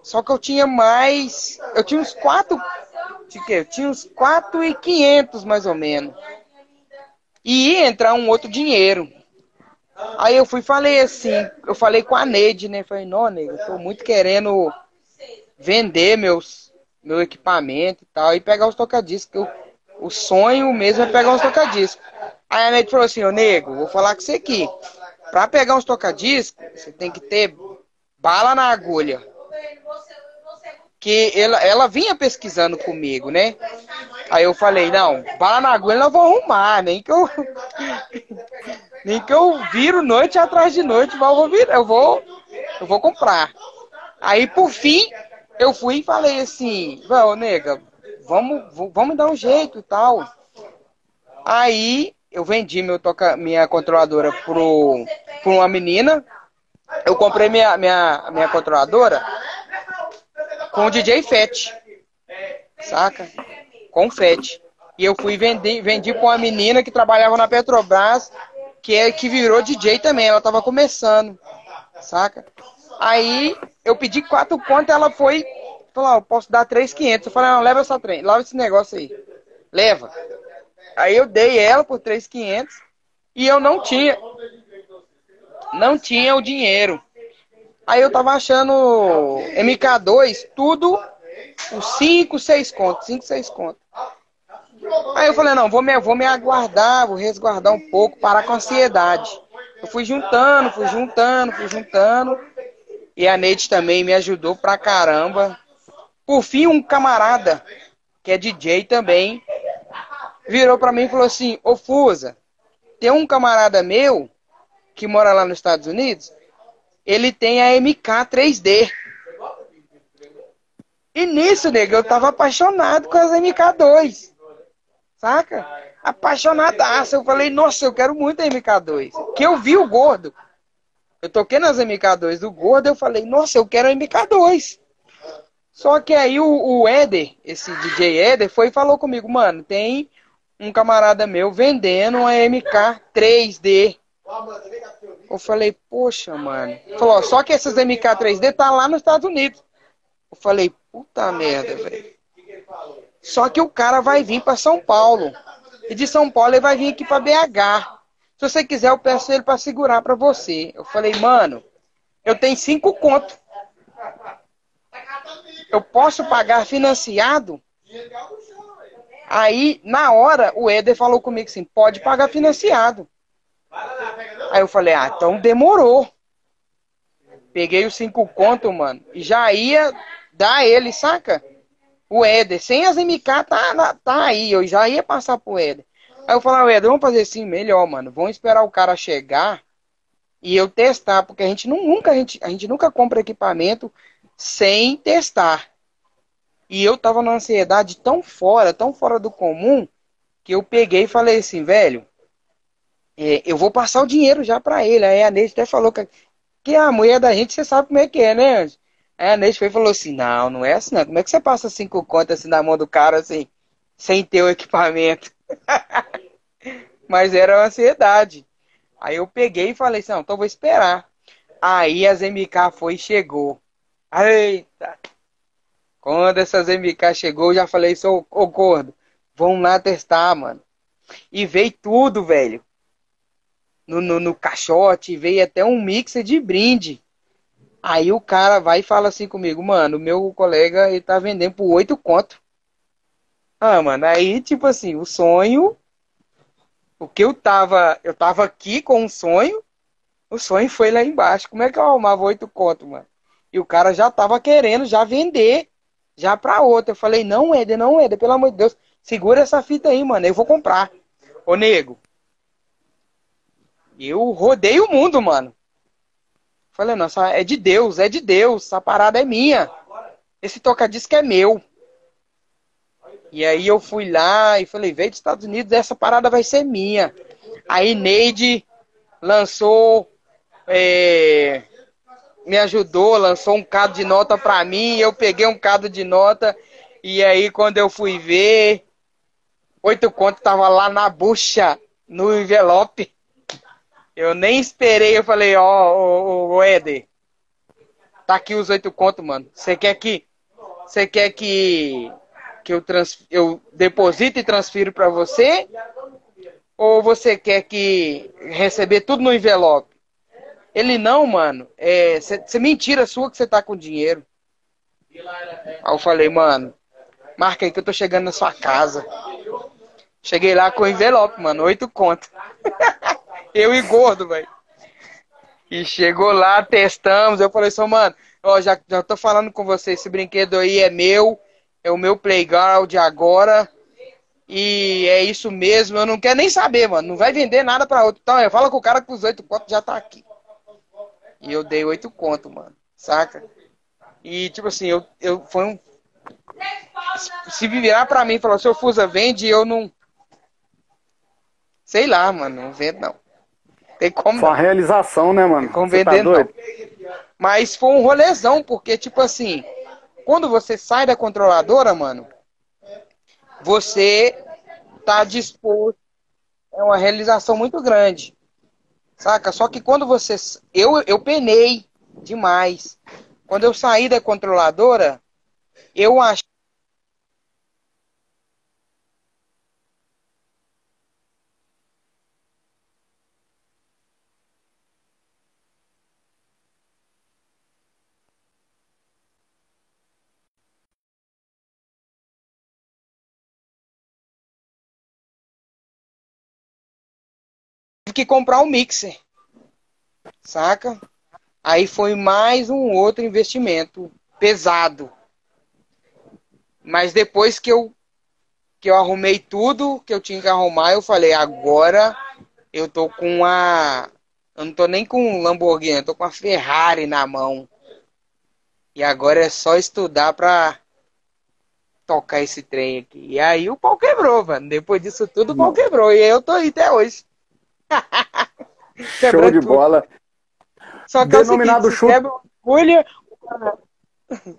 Só que eu tinha mais. Eu tinha uns quatro. Eu tinha uns quatro e quinhentos, mais ou menos. E ia entrar um outro dinheiro. Aí eu fui falei assim, eu falei com a Neide, né? Falei, não, nego, eu tô muito querendo vender meus, meu equipamento e tal, e pegar os tocadiscos. O sonho mesmo é pegar uns tocadiscos. Aí a Neide falou assim, ô nego, vou falar com você aqui. Pra pegar uns tocadiscos, você tem que ter bala na agulha. Que ela, ela vinha pesquisando comigo, né? Aí eu falei, não, bala na agulha eu vou arrumar, nem que eu. nem que eu viro noite atrás de noite, mas eu vou vir, eu vou. Eu vou comprar. Aí por fim, eu fui e falei assim, ô nega, vamos, vamos dar um jeito e tal. Aí eu vendi meu toca, minha controladora pro, pro uma menina. Eu comprei minha, minha, minha controladora com o DJ Fett. Saca? Com o Fett. E eu fui vender, vendi com uma menina que trabalhava na Petrobras, que é que virou DJ também. Ela tava começando. Saca? Aí eu pedi quatro contas, ela foi Falou, eu posso dar 3,500. Eu falei, não, leva essa trem, leva esse negócio aí. Leva. Aí eu dei ela por 3,500 e eu não tinha não tinha o dinheiro. Aí eu tava achando MK2 tudo por 5, 6 contos, 5, 6 contos. Aí eu falei, não, vou me, vou me aguardar, vou resguardar um pouco, parar com a ansiedade. Eu fui juntando, fui juntando, fui juntando. E a Neide também me ajudou pra caramba. Por fim, um camarada, que é DJ também, virou para mim e falou assim: Ô Fusa, tem um camarada meu que mora lá nos Estados Unidos, ele tem a MK 3D. E nisso, nego, eu tava apaixonado com as MK2. Saca? Apaixonadaço. Eu falei, nossa, eu quero muito a MK2. Que eu vi o gordo. Eu toquei nas MK2 do gordo, eu falei, nossa, eu quero a MK2. Só que aí o, o Éder, esse DJ Éder, foi e falou comigo, mano, tem um camarada meu vendendo uma MK 3D. Eu falei, poxa, mano. Falou, só que essas MK 3D tá lá nos Estados Unidos. Eu falei, puta merda, velho. Só que o cara vai vir para São Paulo. E de São Paulo ele vai vir aqui para BH. Se você quiser, eu peço ele para segurar para você. Eu falei, mano, eu tenho cinco contos eu posso pagar financiado? Aí, na hora, o Éder falou comigo assim, pode pagar financiado. Aí eu falei, ah, então demorou. Peguei os cinco contos, mano, e já ia dar ele, saca? O Éder, sem as MK, tá, tá aí, eu já ia passar pro Éder. Aí eu falei, Éder, vamos fazer assim, melhor, mano. Vamos esperar o cara chegar e eu testar, porque a gente nunca, a gente, a gente nunca compra equipamento sem testar. E eu tava numa ansiedade tão fora, tão fora do comum, que eu peguei e falei assim, velho, é, eu vou passar o dinheiro já para ele. Aí a Neide até falou que, que a mulher da gente, você sabe como é que é, né, Anjo? Aí a Neide foi e falou assim, não, não é assim não. Como é que você passa cinco contas assim na mão do cara, assim, sem ter o equipamento? Mas era uma ansiedade. Aí eu peguei e falei assim, não, então vou esperar. Aí as MK foi e chegou. Eita! Quando essas MK chegou, eu já falei, sou ô gordo, vamos lá testar, mano. E veio tudo, velho. No, no, no caixote, veio até um mixer de brinde. Aí o cara vai e fala assim comigo, mano, meu colega ele tá vendendo por oito conto. Ah, mano, aí tipo assim, o sonho, o que eu tava, eu tava aqui com um sonho, o sonho foi lá embaixo. Como é que eu arrumava oito conto, mano? E o cara já tava querendo já vender, já pra outra. Eu falei, não, Éder, não, Éder, pelo amor de Deus, segura essa fita aí, mano, eu vou comprar. Ô, nego, eu rodei o mundo, mano. Falei, nossa, é de Deus, é de Deus, essa parada é minha. Esse toca-disco é meu. E aí eu fui lá e falei, veio dos Estados Unidos, essa parada vai ser minha. Aí Neide lançou, é, me ajudou, lançou um cado de nota pra mim, eu peguei um cado de nota, e aí quando eu fui ver, oito contos tava lá na bucha, no envelope. Eu nem esperei, eu falei, ó, oh, ô, Éder, tá aqui os oito contos, mano. Você quer que. Você quer que. Que eu, trans, eu deposite e transfiro para você? Ou você quer que receber tudo no envelope? Ele não, mano. É, você mentira sua que você tá com dinheiro. Aí eu falei, mano, marca aí que eu tô chegando na sua casa. Cheguei lá com envelope, mano, oito contos. Eu e gordo, velho. E chegou lá, testamos. Eu falei assim, mano, ó, já, já tô falando com você, esse brinquedo aí é meu, é o meu playground agora. E é isso mesmo, eu não quero nem saber, mano. Não vai vender nada pra outro. Então, eu falo com o cara que os oito contos já tá aqui. E eu dei oito contos, mano. Saca? E tipo assim, eu, eu foi um. Se virar pra mim e falar, seu Fusa vende, eu não. Sei lá, mano, não vendo não. Tem como. Foi uma realização, né, mano? Tem como você vender, tá não. Mas foi um rolezão, porque, tipo assim, quando você sai da controladora, mano, você tá disposto. É uma realização muito grande. Saca? Só que quando você. Eu, eu penei demais. Quando eu saí da controladora, eu achei que comprar um mixer. Saca? Aí foi mais um outro investimento pesado. Mas depois que eu que eu arrumei tudo que eu tinha que arrumar, eu falei, agora eu tô com a eu não tô nem com um Lamborghini, eu tô com a Ferrari na mão. E agora é só estudar pra tocar esse trem aqui. E aí o pau quebrou, mano. Depois disso tudo, o pau quebrou. E aí eu tô aí até hoje. Show de tudo. bola. Só que Denominado é o seguinte, quebra uma agulha...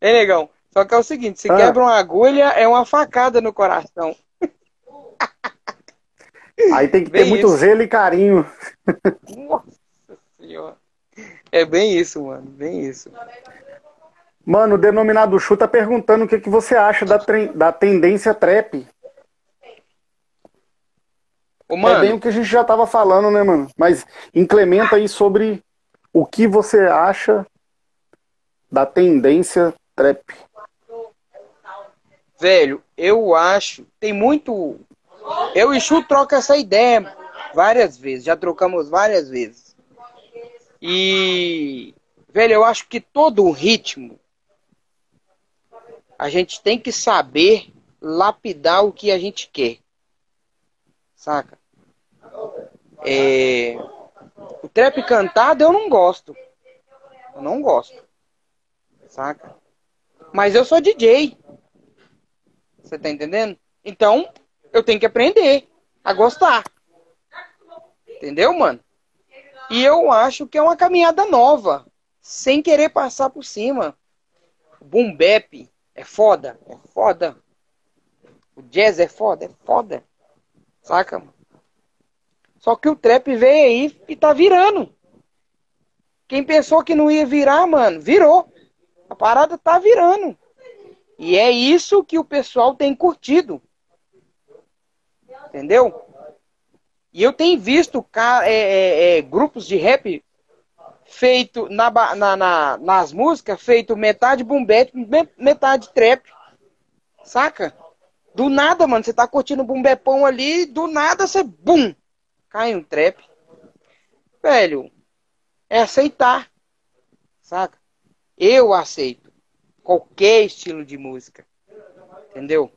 Ei, negão. Só que é o seguinte, se ah. quebra uma agulha, é uma facada no coração. Aí tem que bem ter muito zelo e carinho. Nossa senhora. É bem isso, mano. Bem isso. Mano, o denominado Chu tá perguntando o que, que você acha da, da tendência trap. Ô, é bem o que a gente já tava falando, né, mano? Mas incrementa aí sobre o que você acha da tendência trap. Velho, eu acho, tem muito. Eu e Chu troca essa ideia várias vezes, já trocamos várias vezes. E, velho, eu acho que todo o ritmo a gente tem que saber lapidar o que a gente quer. Saca? É... O trap cantado eu não gosto. Eu não gosto. Saca? Mas eu sou DJ. Você tá entendendo? Então, eu tenho que aprender a gostar. Entendeu, mano? E eu acho que é uma caminhada nova. Sem querer passar por cima. O boom bap é foda. É foda. O jazz é foda. É foda. Saca? Só que o trap veio aí e tá virando. Quem pensou que não ia virar, mano, virou. A parada tá virando. E é isso que o pessoal tem curtido. Entendeu? E eu tenho visto é, é, é, grupos de rap feito na, na, na, nas músicas, feito metade bap, metade trap. Saca? Do nada, mano, você tá curtindo um bumbepão ali, do nada você, bum, cai um trap. Velho, é aceitar. Saca? Eu aceito qualquer estilo de música. Entendeu?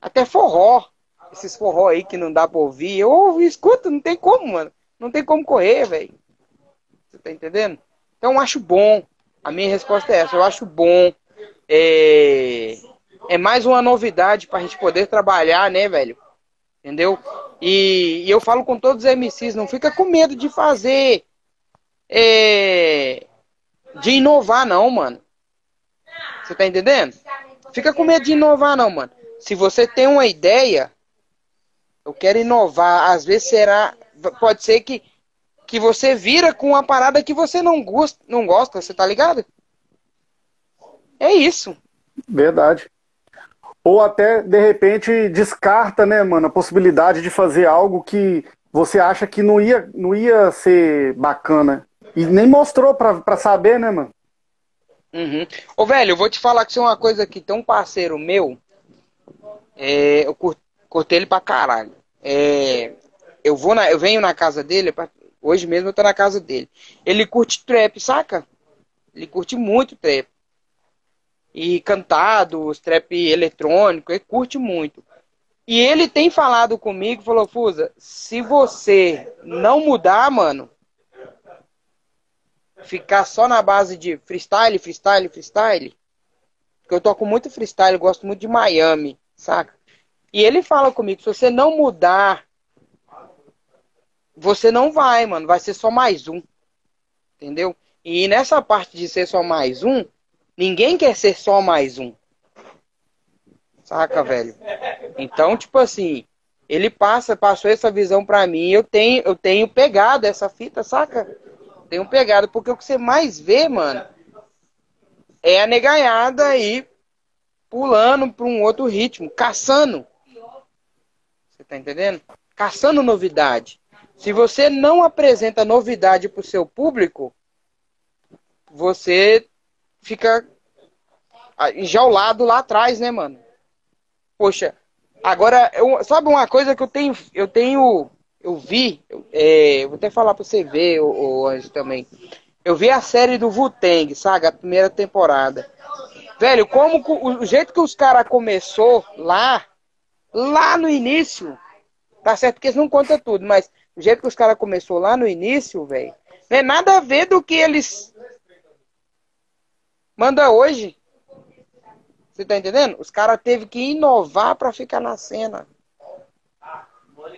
Até forró. Esses forró aí que não dá pra ouvir. Eu ouvi, escuta, não tem como, mano. Não tem como correr, velho. Você tá entendendo? Então eu acho bom. A minha resposta é essa. Eu acho bom. É é mais uma novidade para a gente poder trabalhar, né, velho? Entendeu? E, e, eu falo com todos os MCs, não fica com medo de fazer. É, de inovar, não, mano. Você tá entendendo? Fica com medo de inovar, não, mano. Se você tem uma ideia, eu quero inovar. Às vezes será. Pode ser que, que você vira com uma parada que você não gosta, não gosta, você tá ligado? É isso. Verdade. Ou até, de repente, descarta, né, mano, a possibilidade de fazer algo que você acha que não ia, não ia ser bacana. E nem mostrou pra saber, né, mano? Uhum. Ô, velho, eu vou te falar que isso é uma coisa que tem um parceiro meu. É, eu cortei ele pra caralho. É, eu, vou na, eu venho na casa dele, hoje mesmo eu tô na casa dele. Ele curte trap, saca? Ele curte muito trap e cantado, trap eletrônico, ele curte muito. E ele tem falado comigo, falou, Fusa, se você não mudar, mano, ficar só na base de freestyle, freestyle, freestyle, porque eu toco muito freestyle, gosto muito de Miami, saca? E ele fala comigo, se você não mudar, você não vai, mano, vai ser só mais um. Entendeu? E nessa parte de ser só mais um, Ninguém quer ser só mais um. Saca, velho? Então, tipo assim, ele passa, passou essa visão pra mim, eu tenho, eu tenho pegado essa fita, saca? Tenho pegado, porque o que você mais vê, mano, é a negaiada aí pulando pra um outro ritmo, caçando. Você tá entendendo? Caçando novidade. Se você não apresenta novidade pro seu público, você fica enjaulado lá atrás, né, mano? Poxa, agora, eu, sabe uma coisa que eu tenho, eu tenho, eu vi, é, vou até falar pra você ver, o, Anjo também. Eu vi a série do Wu-Tang, sabe? A primeira temporada. Velho, como o, o jeito que os caras começou lá, lá no início, tá certo que eles não contam tudo, mas o jeito que os caras começou lá no início, velho, não é nada a ver do que eles Manda hoje. Você tá entendendo? Os caras teve que inovar para ficar na cena.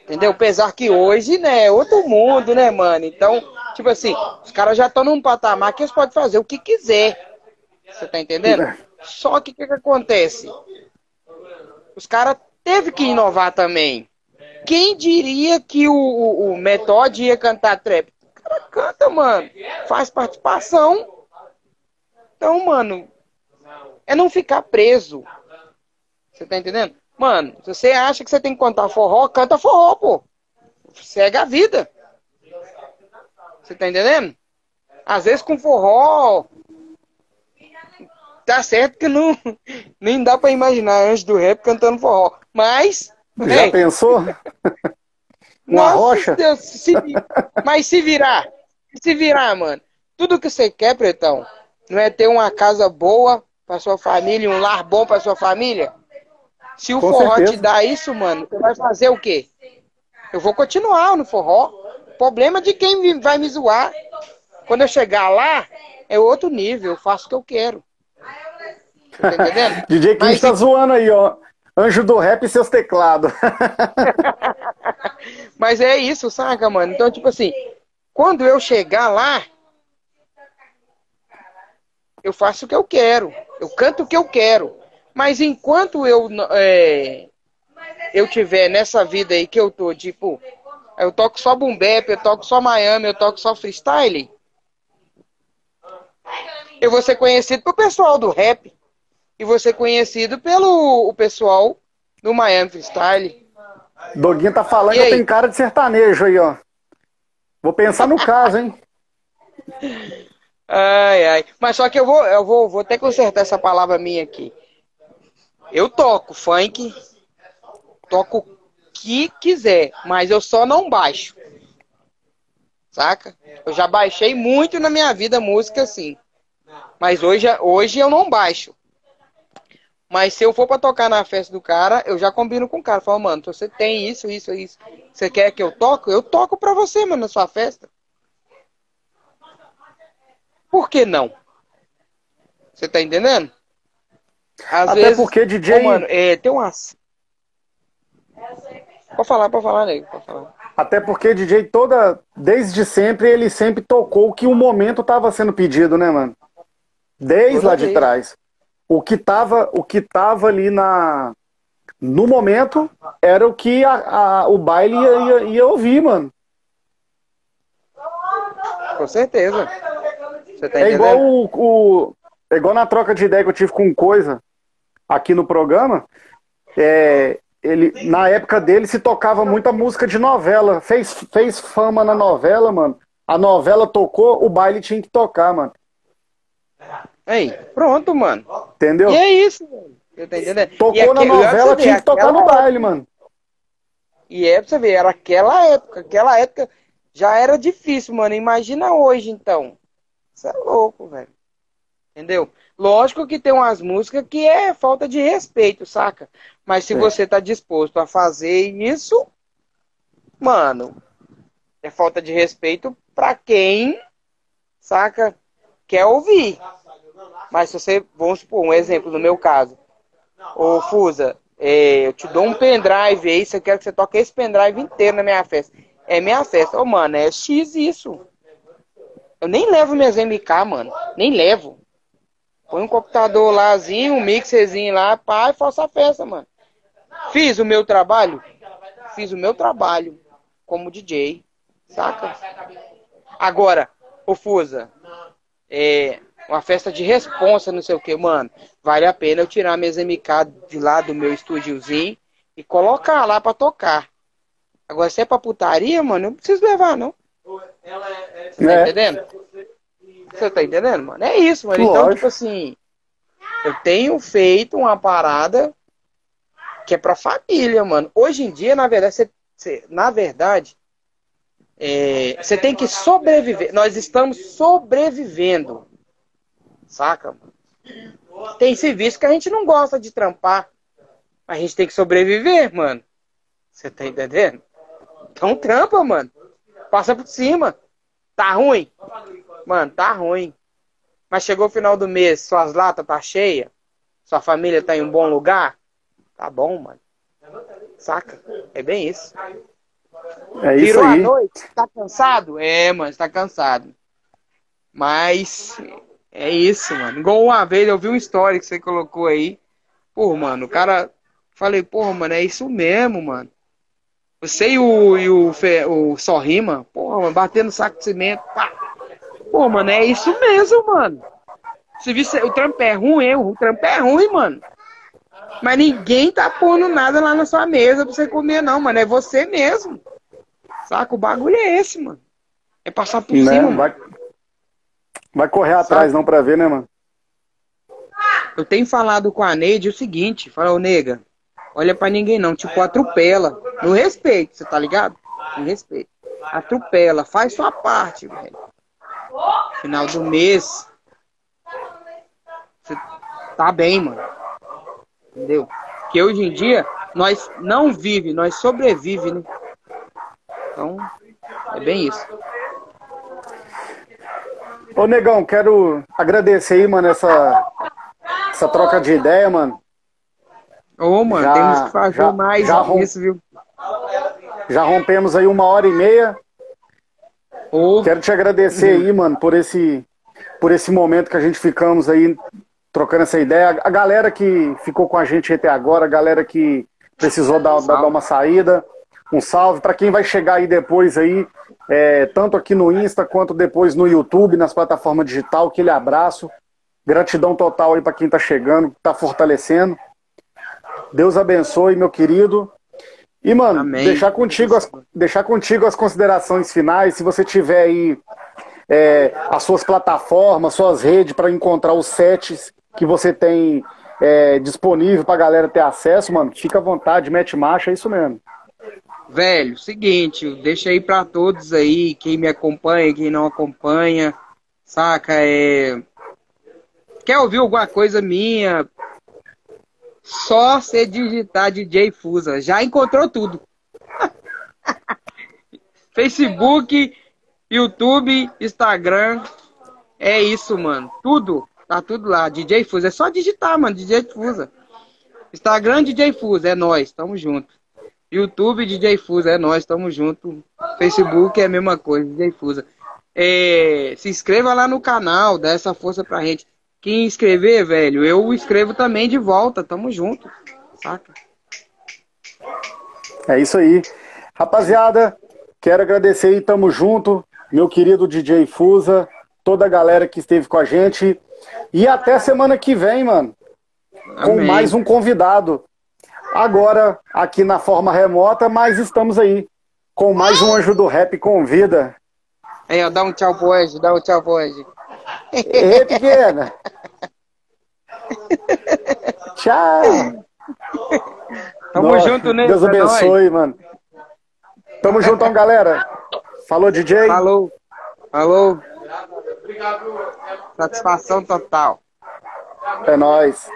Entendeu? Apesar que hoje, né, é outro mundo, né, mano? Então, tipo assim, os caras já estão num patamar que eles podem fazer o que quiser. Você tá entendendo? Só que o que, que acontece? Os caras teve que inovar também. Quem diria que o, o, o ia cantar trap? O cara canta, mano. Faz participação. Então, mano, é não ficar preso. Você tá entendendo? Mano, se você acha que você tem que contar forró, canta forró, pô. Segue a vida. Você tá entendendo? Às vezes com forró. Tá certo que não. Nem dá pra imaginar antes do rap cantando forró. Mas. Já pensou? Uma Nossa, rocha? Deus, se, mas se virar. Se virar, mano. Tudo que você quer, pretão não é ter uma casa boa para sua família, um lar bom para sua família? Se o Com forró certeza. te dá isso, mano, você vai fazer o quê? Eu vou continuar no forró. Problema de quem vai me zoar. Quando eu chegar lá, é outro nível, eu faço o que eu quero. Tá entendendo? DJ Kim está zoando aí, ó. Anjo do rap e seus teclados. Mas é isso, saca, mano? Então, tipo assim, quando eu chegar lá, eu faço o que eu quero, eu canto o que eu quero. Mas enquanto eu é, eu tiver nessa vida aí que eu tô, tipo, eu toco só boom bap, eu toco só Miami, eu toco só freestyle, eu vou ser conhecido pelo pessoal do rap e vou ser conhecido pelo o pessoal do Miami Freestyle. Doguinho tá falando que eu tenho cara de sertanejo aí, ó. Vou pensar no caso, hein? Ai, ai. Mas só que eu vou, eu vou, vou até consertar essa palavra minha aqui. Eu toco funk, toco o que quiser, mas eu só não baixo. Saca? Eu já baixei muito na minha vida música assim. Mas hoje, hoje eu não baixo. Mas se eu for para tocar na festa do cara, eu já combino com o cara. Falo, mano, você tem isso, isso, isso. Você quer que eu toque? Eu toco pra você, mano, na sua festa. Por que não? Você tá entendendo? Às Até vezes, porque DJ. Ô, mano, é, tem umas. Pode falar, pode falar, nego. Pode falar. Até porque DJ toda, desde sempre, ele sempre tocou que o momento tava sendo pedido, né, mano? Desde toda lá vez. de trás o que estava o que tava ali na no momento era o que a, a o baile ia, ia, ia, ouvir, mano. Com certeza. Tá é igual o, o, é igual na troca de ideia que eu tive com coisa aqui no programa. É, ele, na época dele se tocava muita música de novela. Fez, fez fama na novela, mano. A novela tocou, o baile tinha que tocar, mano. Aí, pronto, mano. Entendeu? E é isso, mano. Você tá? Tocou na novela, tinha que tocar no baile, mano. E é pra você ver, era aquela época, aquela época já era difícil, mano. Imagina hoje, então. Isso é louco, velho. Entendeu? Lógico que tem umas músicas que é falta de respeito, saca? Mas se é. você tá disposto a fazer isso, mano, é falta de respeito pra quem, saca? Quer ouvir. Mas se você, vamos supor, um exemplo no meu caso. Ô Fusa, é, eu te dou um pendrive aí, você quer que você toque esse pendrive inteiro na minha festa. É minha festa. Ô, mano, é X isso. Eu nem levo minhas MK, mano. Nem levo. Põe um computador lázinho, um mixerzinho lá, pá, e faço a festa, mano. Fiz o meu trabalho? Fiz o meu trabalho como DJ, saca? Agora, ô Fusa, é, uma festa de responsa, não sei o que, mano. Vale a pena eu tirar minhas MK de lá do meu estúdiozinho e colocar lá pra tocar. Agora, se é pra putaria, mano, eu não preciso levar, não. Você tá é. entendendo? Você tá entendendo, mano? É isso, mano. Então, tipo assim, eu tenho feito uma parada que é pra família, mano. Hoje em dia, na verdade, você, você na verdade, é, você tem que sobreviver. Nós estamos sobrevivendo. Saca? Tem serviço que a gente não gosta de trampar. A gente tem que sobreviver, mano. Você tá entendendo? Então trampa, mano. Passa por cima. Tá ruim? Mano, tá ruim. Mas chegou o final do mês, suas latas tá cheia, sua família tá em um bom lugar, tá bom, mano. Saca? É bem isso. É isso Virou aí. a noite, tá cansado? É, mano, tá cansado. Mas é isso, mano. Igual uma vez eu vi uma história que você colocou aí. Pô, mano, o cara. Falei, porra, mano, é isso mesmo, mano. Você e o, e o, Fe, o Sorrima, porra, mano, batendo saco de cimento. Pá. Pô, mano, é isso mesmo, mano. Você viu, o trampo é ruim, o trampo é ruim, mano. Mas ninguém tá pondo nada lá na sua mesa pra você comer, não, mano. É você mesmo. Saca? O bagulho é esse, mano. É passar por não, cima. Vai, Vai correr atrás não pra ver, né, mano? Eu tenho falado com a Neide o seguinte, fala, ô nega, olha pra ninguém não, tipo, atropela. No respeito, você tá ligado? No respeito. Atropela, faz sua parte, velho. Final do mês. Você tá bem, mano. Entendeu? Porque hoje em dia, nós não vive, nós sobrevive, né? Então, é bem isso. Ô, Negão, quero agradecer aí, mano, essa, essa troca de ideia, mano. Ô, mano, já, temos que fazer já, mais já isso, viu? Já rompemos aí uma hora e meia. Ô. Quero te agradecer uhum. aí, mano, por esse, por esse momento que a gente ficamos aí trocando essa ideia. A galera que ficou com a gente até agora, a galera que precisou dar, dar uma saída. Um salve para quem vai chegar aí depois aí, é, tanto aqui no Insta quanto depois no YouTube, nas plataformas digital. Aquele abraço. Gratidão total aí para quem está chegando, está fortalecendo. Deus abençoe, meu querido. E, mano, deixar contigo, as, deixar contigo as considerações finais, se você tiver aí é, as suas plataformas, suas redes para encontrar os sets que você tem é, disponível pra galera ter acesso, mano, fica à vontade, mete marcha, é isso mesmo. Velho, seguinte, deixa aí para todos aí, quem me acompanha, quem não acompanha, saca? É... Quer ouvir alguma coisa minha? Só você digitar DJ Fusa, já encontrou tudo. Facebook, YouTube, Instagram, é isso, mano. Tudo, tá tudo lá. DJ Fusa, é só digitar, mano, DJ Fusa. Instagram, DJ Fusa, é nós, tamo junto. YouTube, DJ Fusa, é nós, tamo junto. Facebook é a mesma coisa, DJ Fusa. É, se inscreva lá no canal, dá essa força pra gente. Quem inscrever, velho, eu escrevo também de volta, tamo junto, saca? É isso aí. Rapaziada, quero agradecer e tamo junto, meu querido DJ Fusa, toda a galera que esteve com a gente. E até semana que vem, mano. Com Amém. mais um convidado agora aqui na forma remota, mas estamos aí com mais um Anjo do Rap Convida. Ó, dá um tchau pro hoje, dá um tchau pro hoje. Ei, pequena. tchau. Tamo Nossa, junto, né? Deus abençoe, é mano. Tamo juntão, galera. Falou, DJ. Falou. Falou. Satisfação total. É nóis.